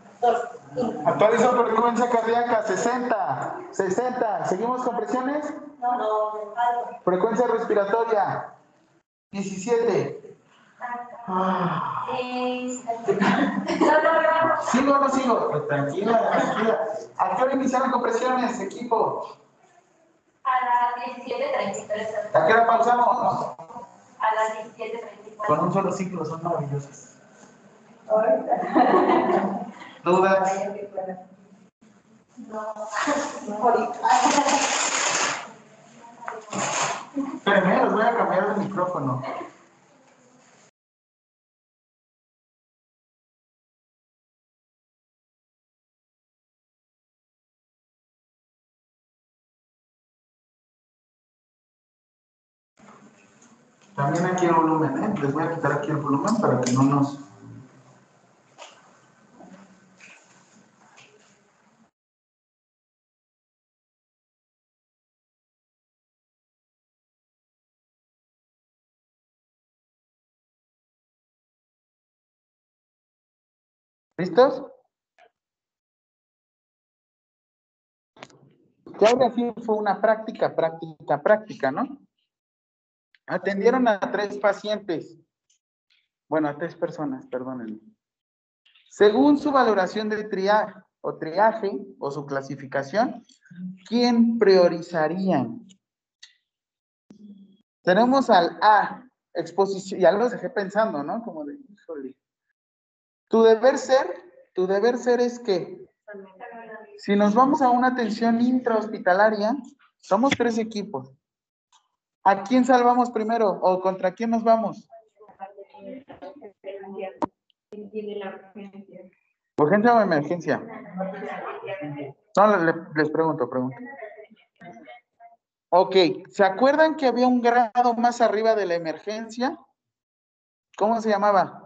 14, 15. Actualizo frecuencia cardíaca, 60, 60. ¿Seguimos con presiones? No, no. Frecuencia respiratoria, 17. Ah. Sí. No, no, no. ¿Sigo o no sigo? Pues tranquila, tranquila. ¿A qué hora iniciaron con presiones, equipo? A las 17.33. ¿A qué hora pausamos? A las 17.34. Con un solo ciclo, son maravillosos. Ahorita. Espérenme, les voy a cambiar el micrófono. También aquí el volumen, ¿eh? Les voy a quitar aquí el volumen para que no nos... ¿Listos? que ahora sí fue una práctica, práctica, práctica, ¿no? Atendieron a tres pacientes, bueno, a tres personas, perdónenme. Según su valoración de triaje o triaje o su clasificación, ¿quién priorizarían? Tenemos al A, exposición, ya los dejé pensando, ¿no? Como de, híjole. Tu deber ser, tu deber ser es que si nos vamos a una atención intrahospitalaria, somos tres equipos. ¿A quién salvamos primero o contra quién nos vamos? ¿Urgencia o emergencia? No, le- les pregunto, pregunto. Ok, ¿se acuerdan que había un grado más arriba de la emergencia? ¿Cómo se llamaba?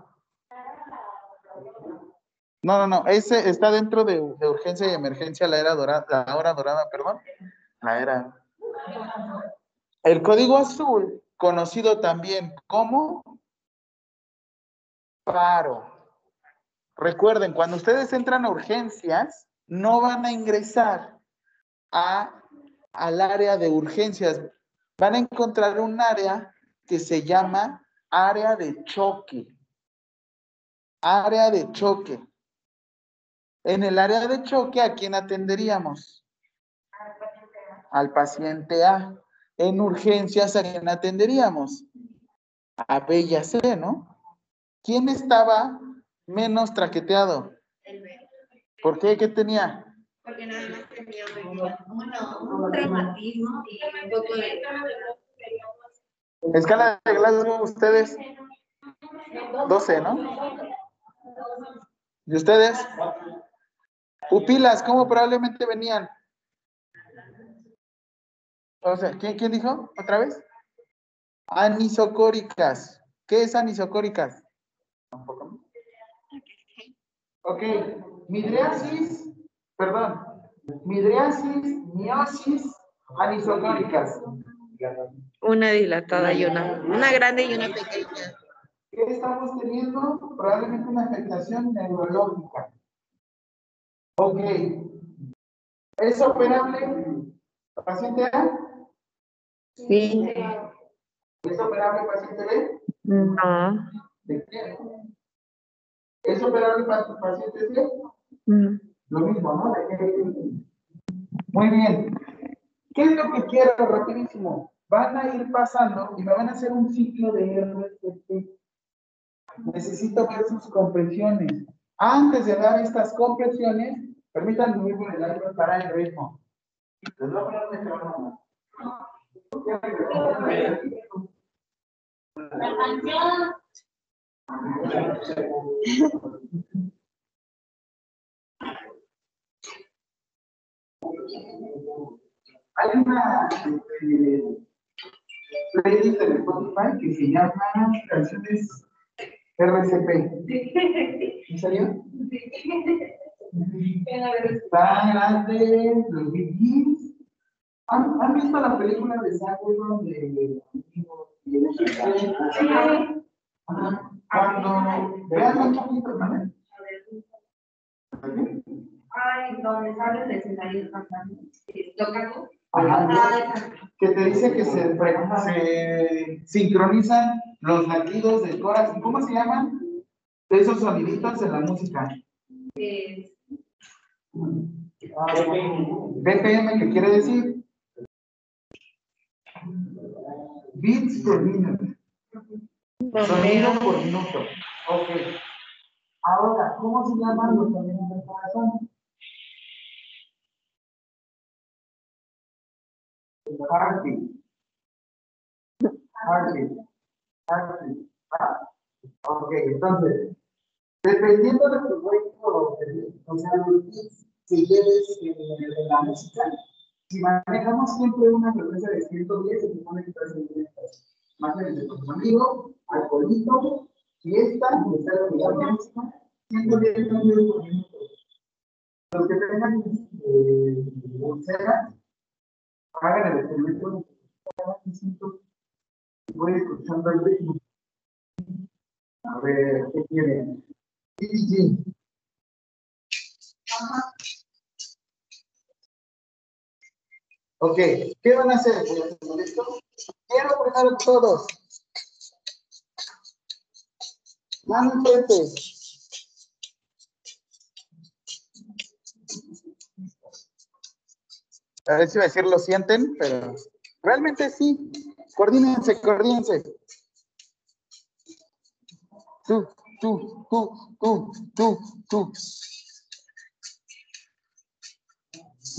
No, no, no, ese está dentro de, de urgencia y emergencia, la era dorada, la hora dorada, perdón. La era. El código azul, conocido también como paro. Recuerden, cuando ustedes entran a urgencias, no van a ingresar a, al área de urgencias. Van a encontrar un área que se llama área de choque. Área de choque. En el área de choque, ¿a quién atenderíamos? Al paciente A. En urgencias, ¿a quién atenderíamos? A B y a C, ¿no? ¿Quién estaba menos traqueteado? ¿Por qué? ¿Qué tenía? Porque nada más tenía un, un traumatismo y un poco de... Escala de Glasgow, ustedes. 12, ¿no? ¿Y ustedes? Pupilas, ¿cómo probablemente venían? O sea, ¿quién, quién dijo? ¿Otra vez? Anisocóricas. ¿Qué es anisocóricas? Tampoco. Ok, midriasis, perdón, midriasis, miosis, anisocóricas. Una dilatada y una, una grande y una pequeña. ¿Qué estamos teniendo? Probablemente una afectación neurológica. Ok. ¿Es operable paciente A? Sí. ¿Es operable paciente B? No. ¿De qué? ¿Es operable pa- paciente C? Lo mismo, ¿no? Muy bien. ¿Qué es lo que quiero? Rapidísimo. Van a ir pasando y me van a hacer un ciclo de RCP. Necesito ver sus compresiones. Antes de dar estas compresiones, permítanme ir por el aire para el ritmo. Les a. Hay una este, playlist de Spotify que se llama Canciones RCP. ¿En serio? Está grande, los. ¿Han, han visto la película de Zack Efron de? Ajá. Cuando vean un poquito, ¿vale? Ay, donde sale el escenario cantando. Tocando. Ajá. que te dice que se, sincronizan los latidos del corazón. ¿Cómo se llaman? Esos soniditos en la música. BPM, ¿qué quiere decir? Beats per minute. Sonido por minuto. Ok. Ahora, ¿cómo se llaman los sonidos del corazón? Heartbeat. Heartbeat. Heartbeat. Ah, Ok, entonces, dependiendo de tu cuerpo, o sea, que lleves en, la música, si manejamos siempre una frecuencia de 110, se supone que estás en. Imagínense, con tu amigo, alcoholito, fiesta, está la música, 110 cambios por minuto. Los que tengan eh, hagan el experimento. Voy escuchando el ritmo. A ver, ¿qué quieren? Sí, sí. Ok, ¿qué van a hacer? Quiero primero todos. Mano enfrente. A ver si va a decir lo sienten, pero realmente sí. Coordínense, coordínense. Tú, tú, tú, tú, tú, tú.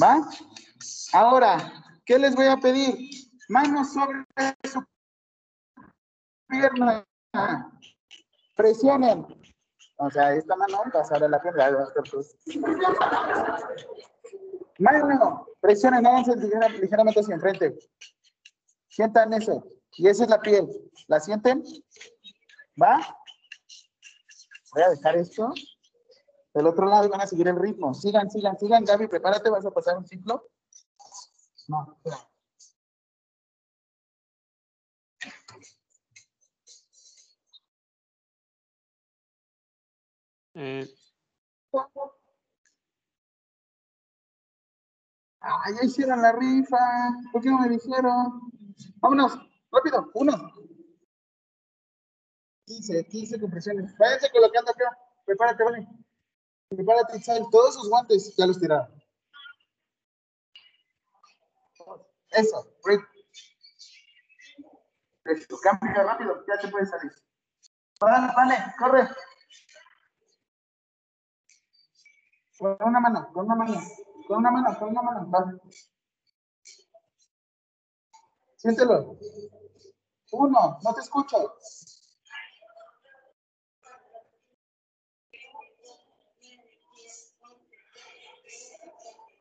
¿Va? Ahora, ¿qué les voy a pedir? Manos sobre su pierna. Presionen. O sea, esta mano pasar a la pierna. Mano, presionen, ligeramente hacia enfrente. Sientan eso. Y esa es la piel. ¿La sienten? ¿Va? Voy a dejar esto. Del otro lado van a seguir el ritmo. Sigan, sigan, sigan. Gaby, prepárate, vas a pasar un ciclo. No, espera. Eh, Ah, ya hicieron la rifa. ¿Por qué no me dijeron? Vámonos, rápido, uno. 15, 15 compresiones. Váyanse colocando acá. Prepárate, vale. Prepárate, Isabel. Todos sus guantes ya los tiraron. Eso, break. Eso, cambia rápido, ya te puedes salir. Vale, vale, corre. Con una mano, con una mano, con una mano, con una mano. Va. Siéntelo. Uno, no te escucho.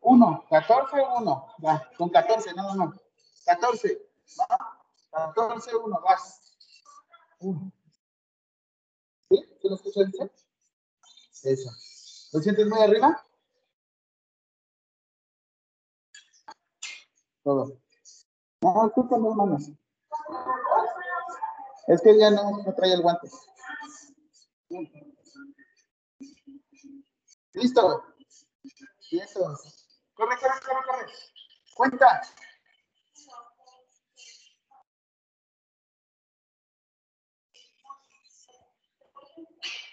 Uno, 14, uno. Va, con 14, nada más. 14. Va. 14, uno, vas. Uno. ¿Sí? ¿Sí lo escuchas? Eso. ¿Lo sientes muy arriba? Todo. No, tú con dos manos. Es que ya no, no trae el guante. Listo. Eso. Corre, corre, corre, corre. Cuenta.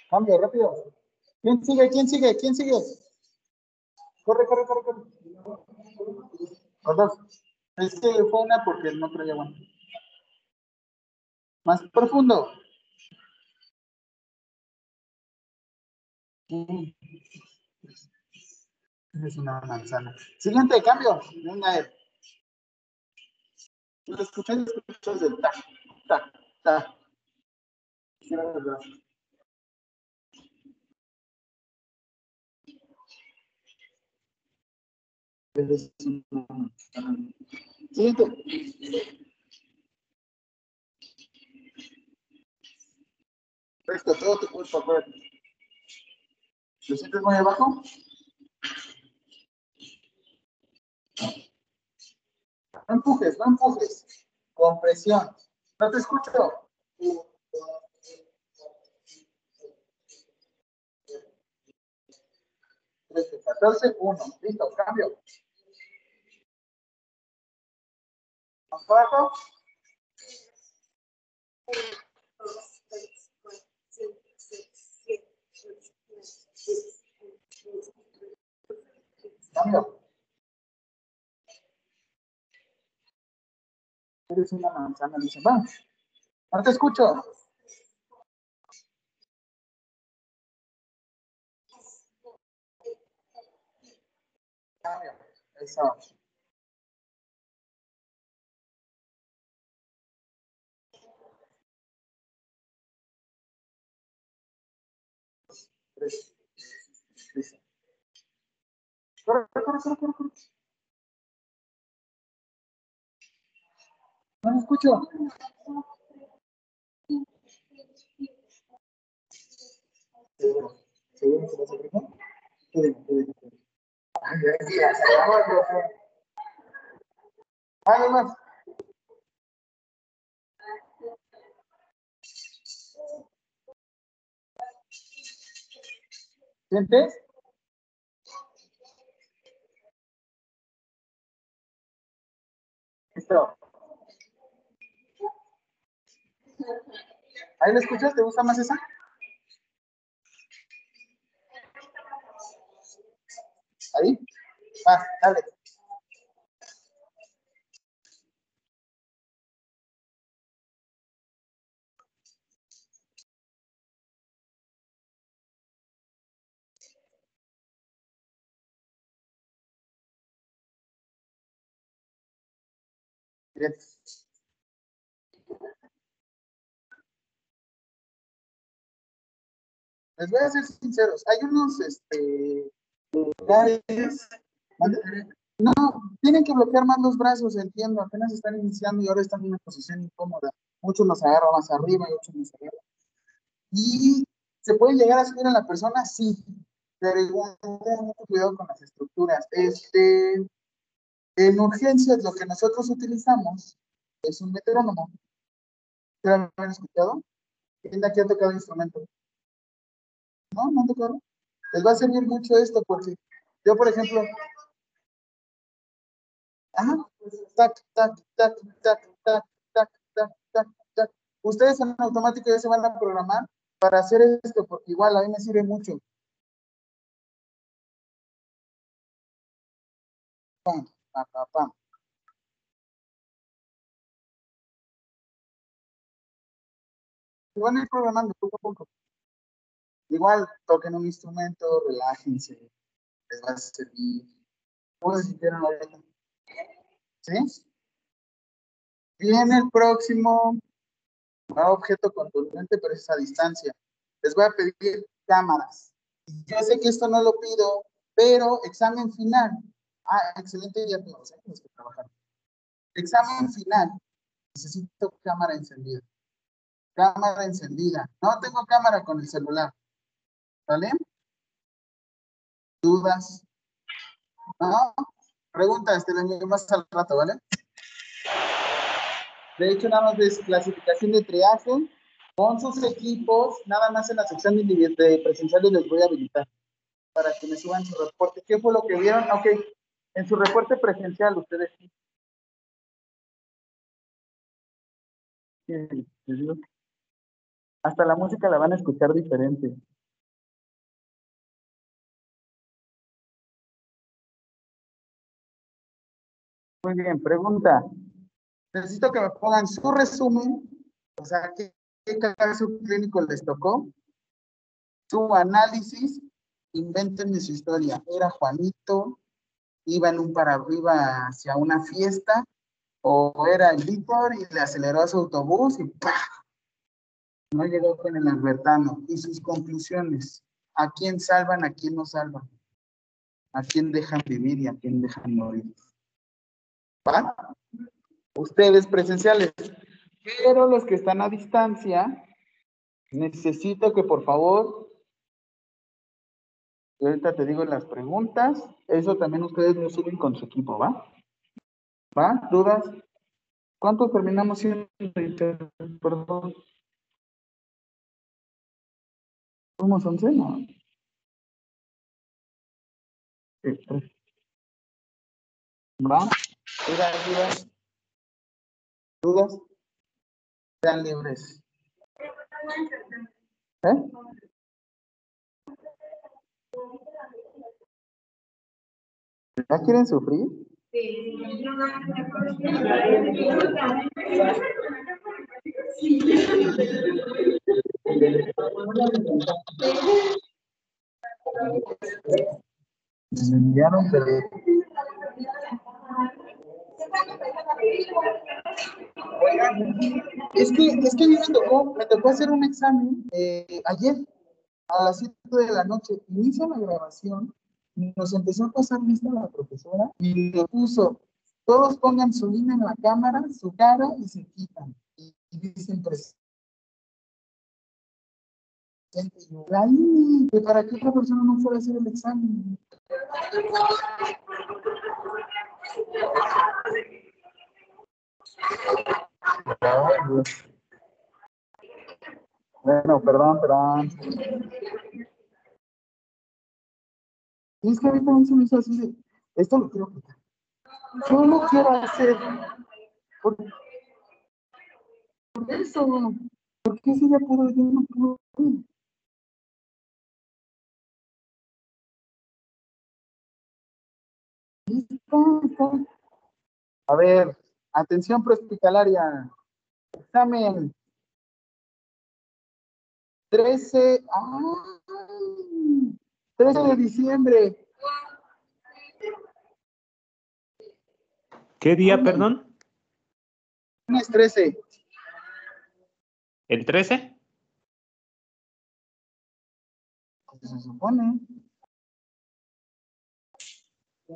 Cambio, rápido. ¿Quién sigue? ¿Quién sigue? ¿Quién sigue? Corre, corre, corre, corre. Los dos. Es que fue una porque no traía guante. Más profundo. Es una manzana. Siguiente cambio. Venga. Si lo escuchas, escuchas el tac, tac, tac. Los brazos. Esto, todo tu cuerpo, acuérdate. ¿Lo sientes muy abajo? No empujes, no empujes. Con presión. No te escucho. 13, 14, 1. Listo, cambio. Abajo. Cambio. Eres una manzana, dice, va. No te escucho. Cambio. Eso. Corre. No me escucho. Seguro. Seguro que vas a gritar. Quédate, quédate, quédate. Ay, ya, se acabó el profe. ¿Algo más? ¿Sientes? Pero- ¿Ahí la escuchas? ¿Te gusta más esa? ¿Ahí? Ah, dale. Les voy a ser sinceros, hay unos este, lugares. No, tienen que bloquear más los brazos, entiendo, apenas están iniciando y ahora están en una posición incómoda. Muchos nos agarran más arriba y otros nos agarran. Y se puede llegar a subir a la persona, sí, pero igual mucho cuidado con las estructuras. Este, en urgencias lo que nosotros utilizamos es un metrónomo. ¿Se lo han escuchado? ¿Quién aquí ha tocado instrumento? ¿No? ¿No han tocado? Les va a servir mucho esto porque yo, por ejemplo, ajá, tac, tac, tac, tac, tac, tac, tac, tac, tac. Ustedes en automático ya se van a programar para hacer esto porque igual a mí me sirve mucho. Pam, pam, pam, pam. Se van a ir programando poco a poco. Igual toquen un instrumento, relájense, les va a servir. ¿Cómo se sintieron ahorita? ¿Sí? Viene el próximo nuevo objeto contundente, pero es a distancia. Les voy a pedir cámaras. Yo sé que esto no lo pido, pero examen final. Ah, excelente día a todos, ¿eh? los que trabajan. Examen final. Necesito cámara encendida. Cámara encendida. No tengo cámara con el celular. ¿Vale? ¿Dudas? ¿No? Preguntas, te las más al rato, ¿vale? De hecho, nada más es clasificación de triaje con sus equipos, nada más en la sección de, de presenciales les voy a habilitar para que me suban su reporte. ¿Qué fue lo que vieron? Ok, en su reporte presencial ustedes sí. Hasta la música la van a escuchar diferente. Muy bien, pregunta. Necesito que me pongan su resumen, o sea, qué, qué caso clínico les tocó, su análisis, invéntenme su historia. Era Juanito, iba en un para arriba hacia una fiesta, o era el Víctor y le aceleró a su autobús y ¡pah! No llegó con el Albertano. Y sus conclusiones. ¿A quién salvan, a quién no salvan? ¿A quién dejan vivir y a quién dejan morir? ¿Va? Ustedes presenciales. Pero los que están a distancia, necesito que por favor, ahorita te digo las preguntas, eso también ustedes lo suben con su equipo, ¿va? ¿Va? ¿Dudas? ¿Cuántos terminamos siendo? Perdón. ¿Somos 11? No. ¿Va? ¿Dudas? ¿Dudas? ¿Dudas? Sean libres. ¿Eh? ¿Ya quieren sufrir? Me. Oigan, es que, es que a mí me tocó, me tocó hacer un examen eh, ayer a las 7 de la noche. Inicia la grabación nos empezó a pasar lista la profesora y le puso, todos pongan su INE en la cámara, su cara y se quitan. Y, y dicen presente. Para que otra persona no fuera a hacer el examen. Bueno, perdón, perdón. Y es que a mí también se me hizo así de, esto lo quiero quitar. Yo lo quiero hacer. ¿Por, por eso? ¿Por qué si ya pudo yo no puedo? A ver, atención prehospitalaria. Examen. 13, ah, 13 de diciembre. ¿Qué día, perdón? Lunes 13. ¿El 13? Se supone.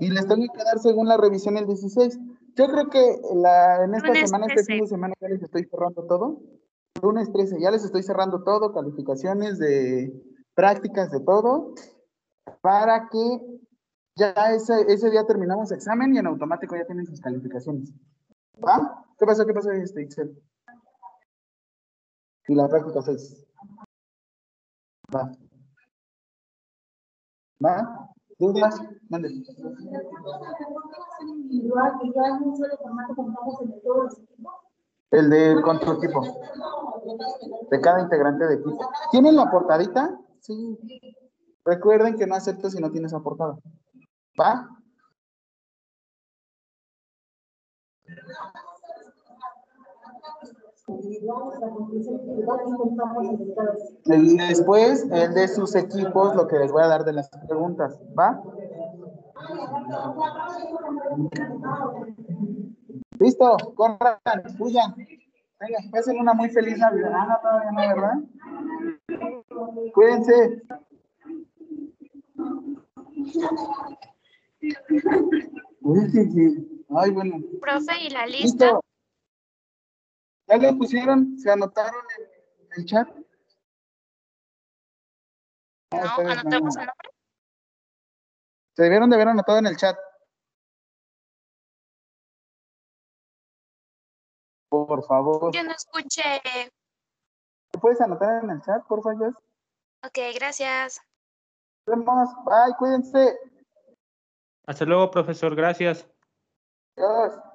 Y les tengo que dar según la revisión el 16. Yo creo que la, en esta Lunes semana, este 13. fin de semana, ya les estoy cerrando todo. Lunes 13, ya les estoy cerrando todo, calificaciones de prácticas de todo, para que ya ese, ese día terminamos examen y en automático ya tienen sus calificaciones. ¿Va? ¿Qué pasó? ¿Qué pasó, este Excel? Y la práctica 6. Va. ¿Va? ¿Dudas? Mande. El de con tu equipo. De cada integrante de equipo. ¿Tienen la portadita? Sí. Recuerden que no acepto si no tienes la portada. ¿Va? Después, el de sus equipos, lo que les voy a dar de las preguntas. ¿Va? Listo, corran, huyan. Venga, pasen una muy feliz Navidad. Ah, todavía no, ¿verdad? Cuídense. Sí. Ay, bueno. Profe, ¿y la lista? Listo. ¿Ya le pusieron? ¿Se anotaron en el chat? Ah, No, ustedes anotamos no. el nombre. Se debieron de haber anotado en el chat. Por favor. Yo no escuché. ¿Te puedes anotar en el chat, por favor? Ok, gracias. Nos vemos. Bye, cuídense. Hasta luego, profesor. Gracias. Adiós.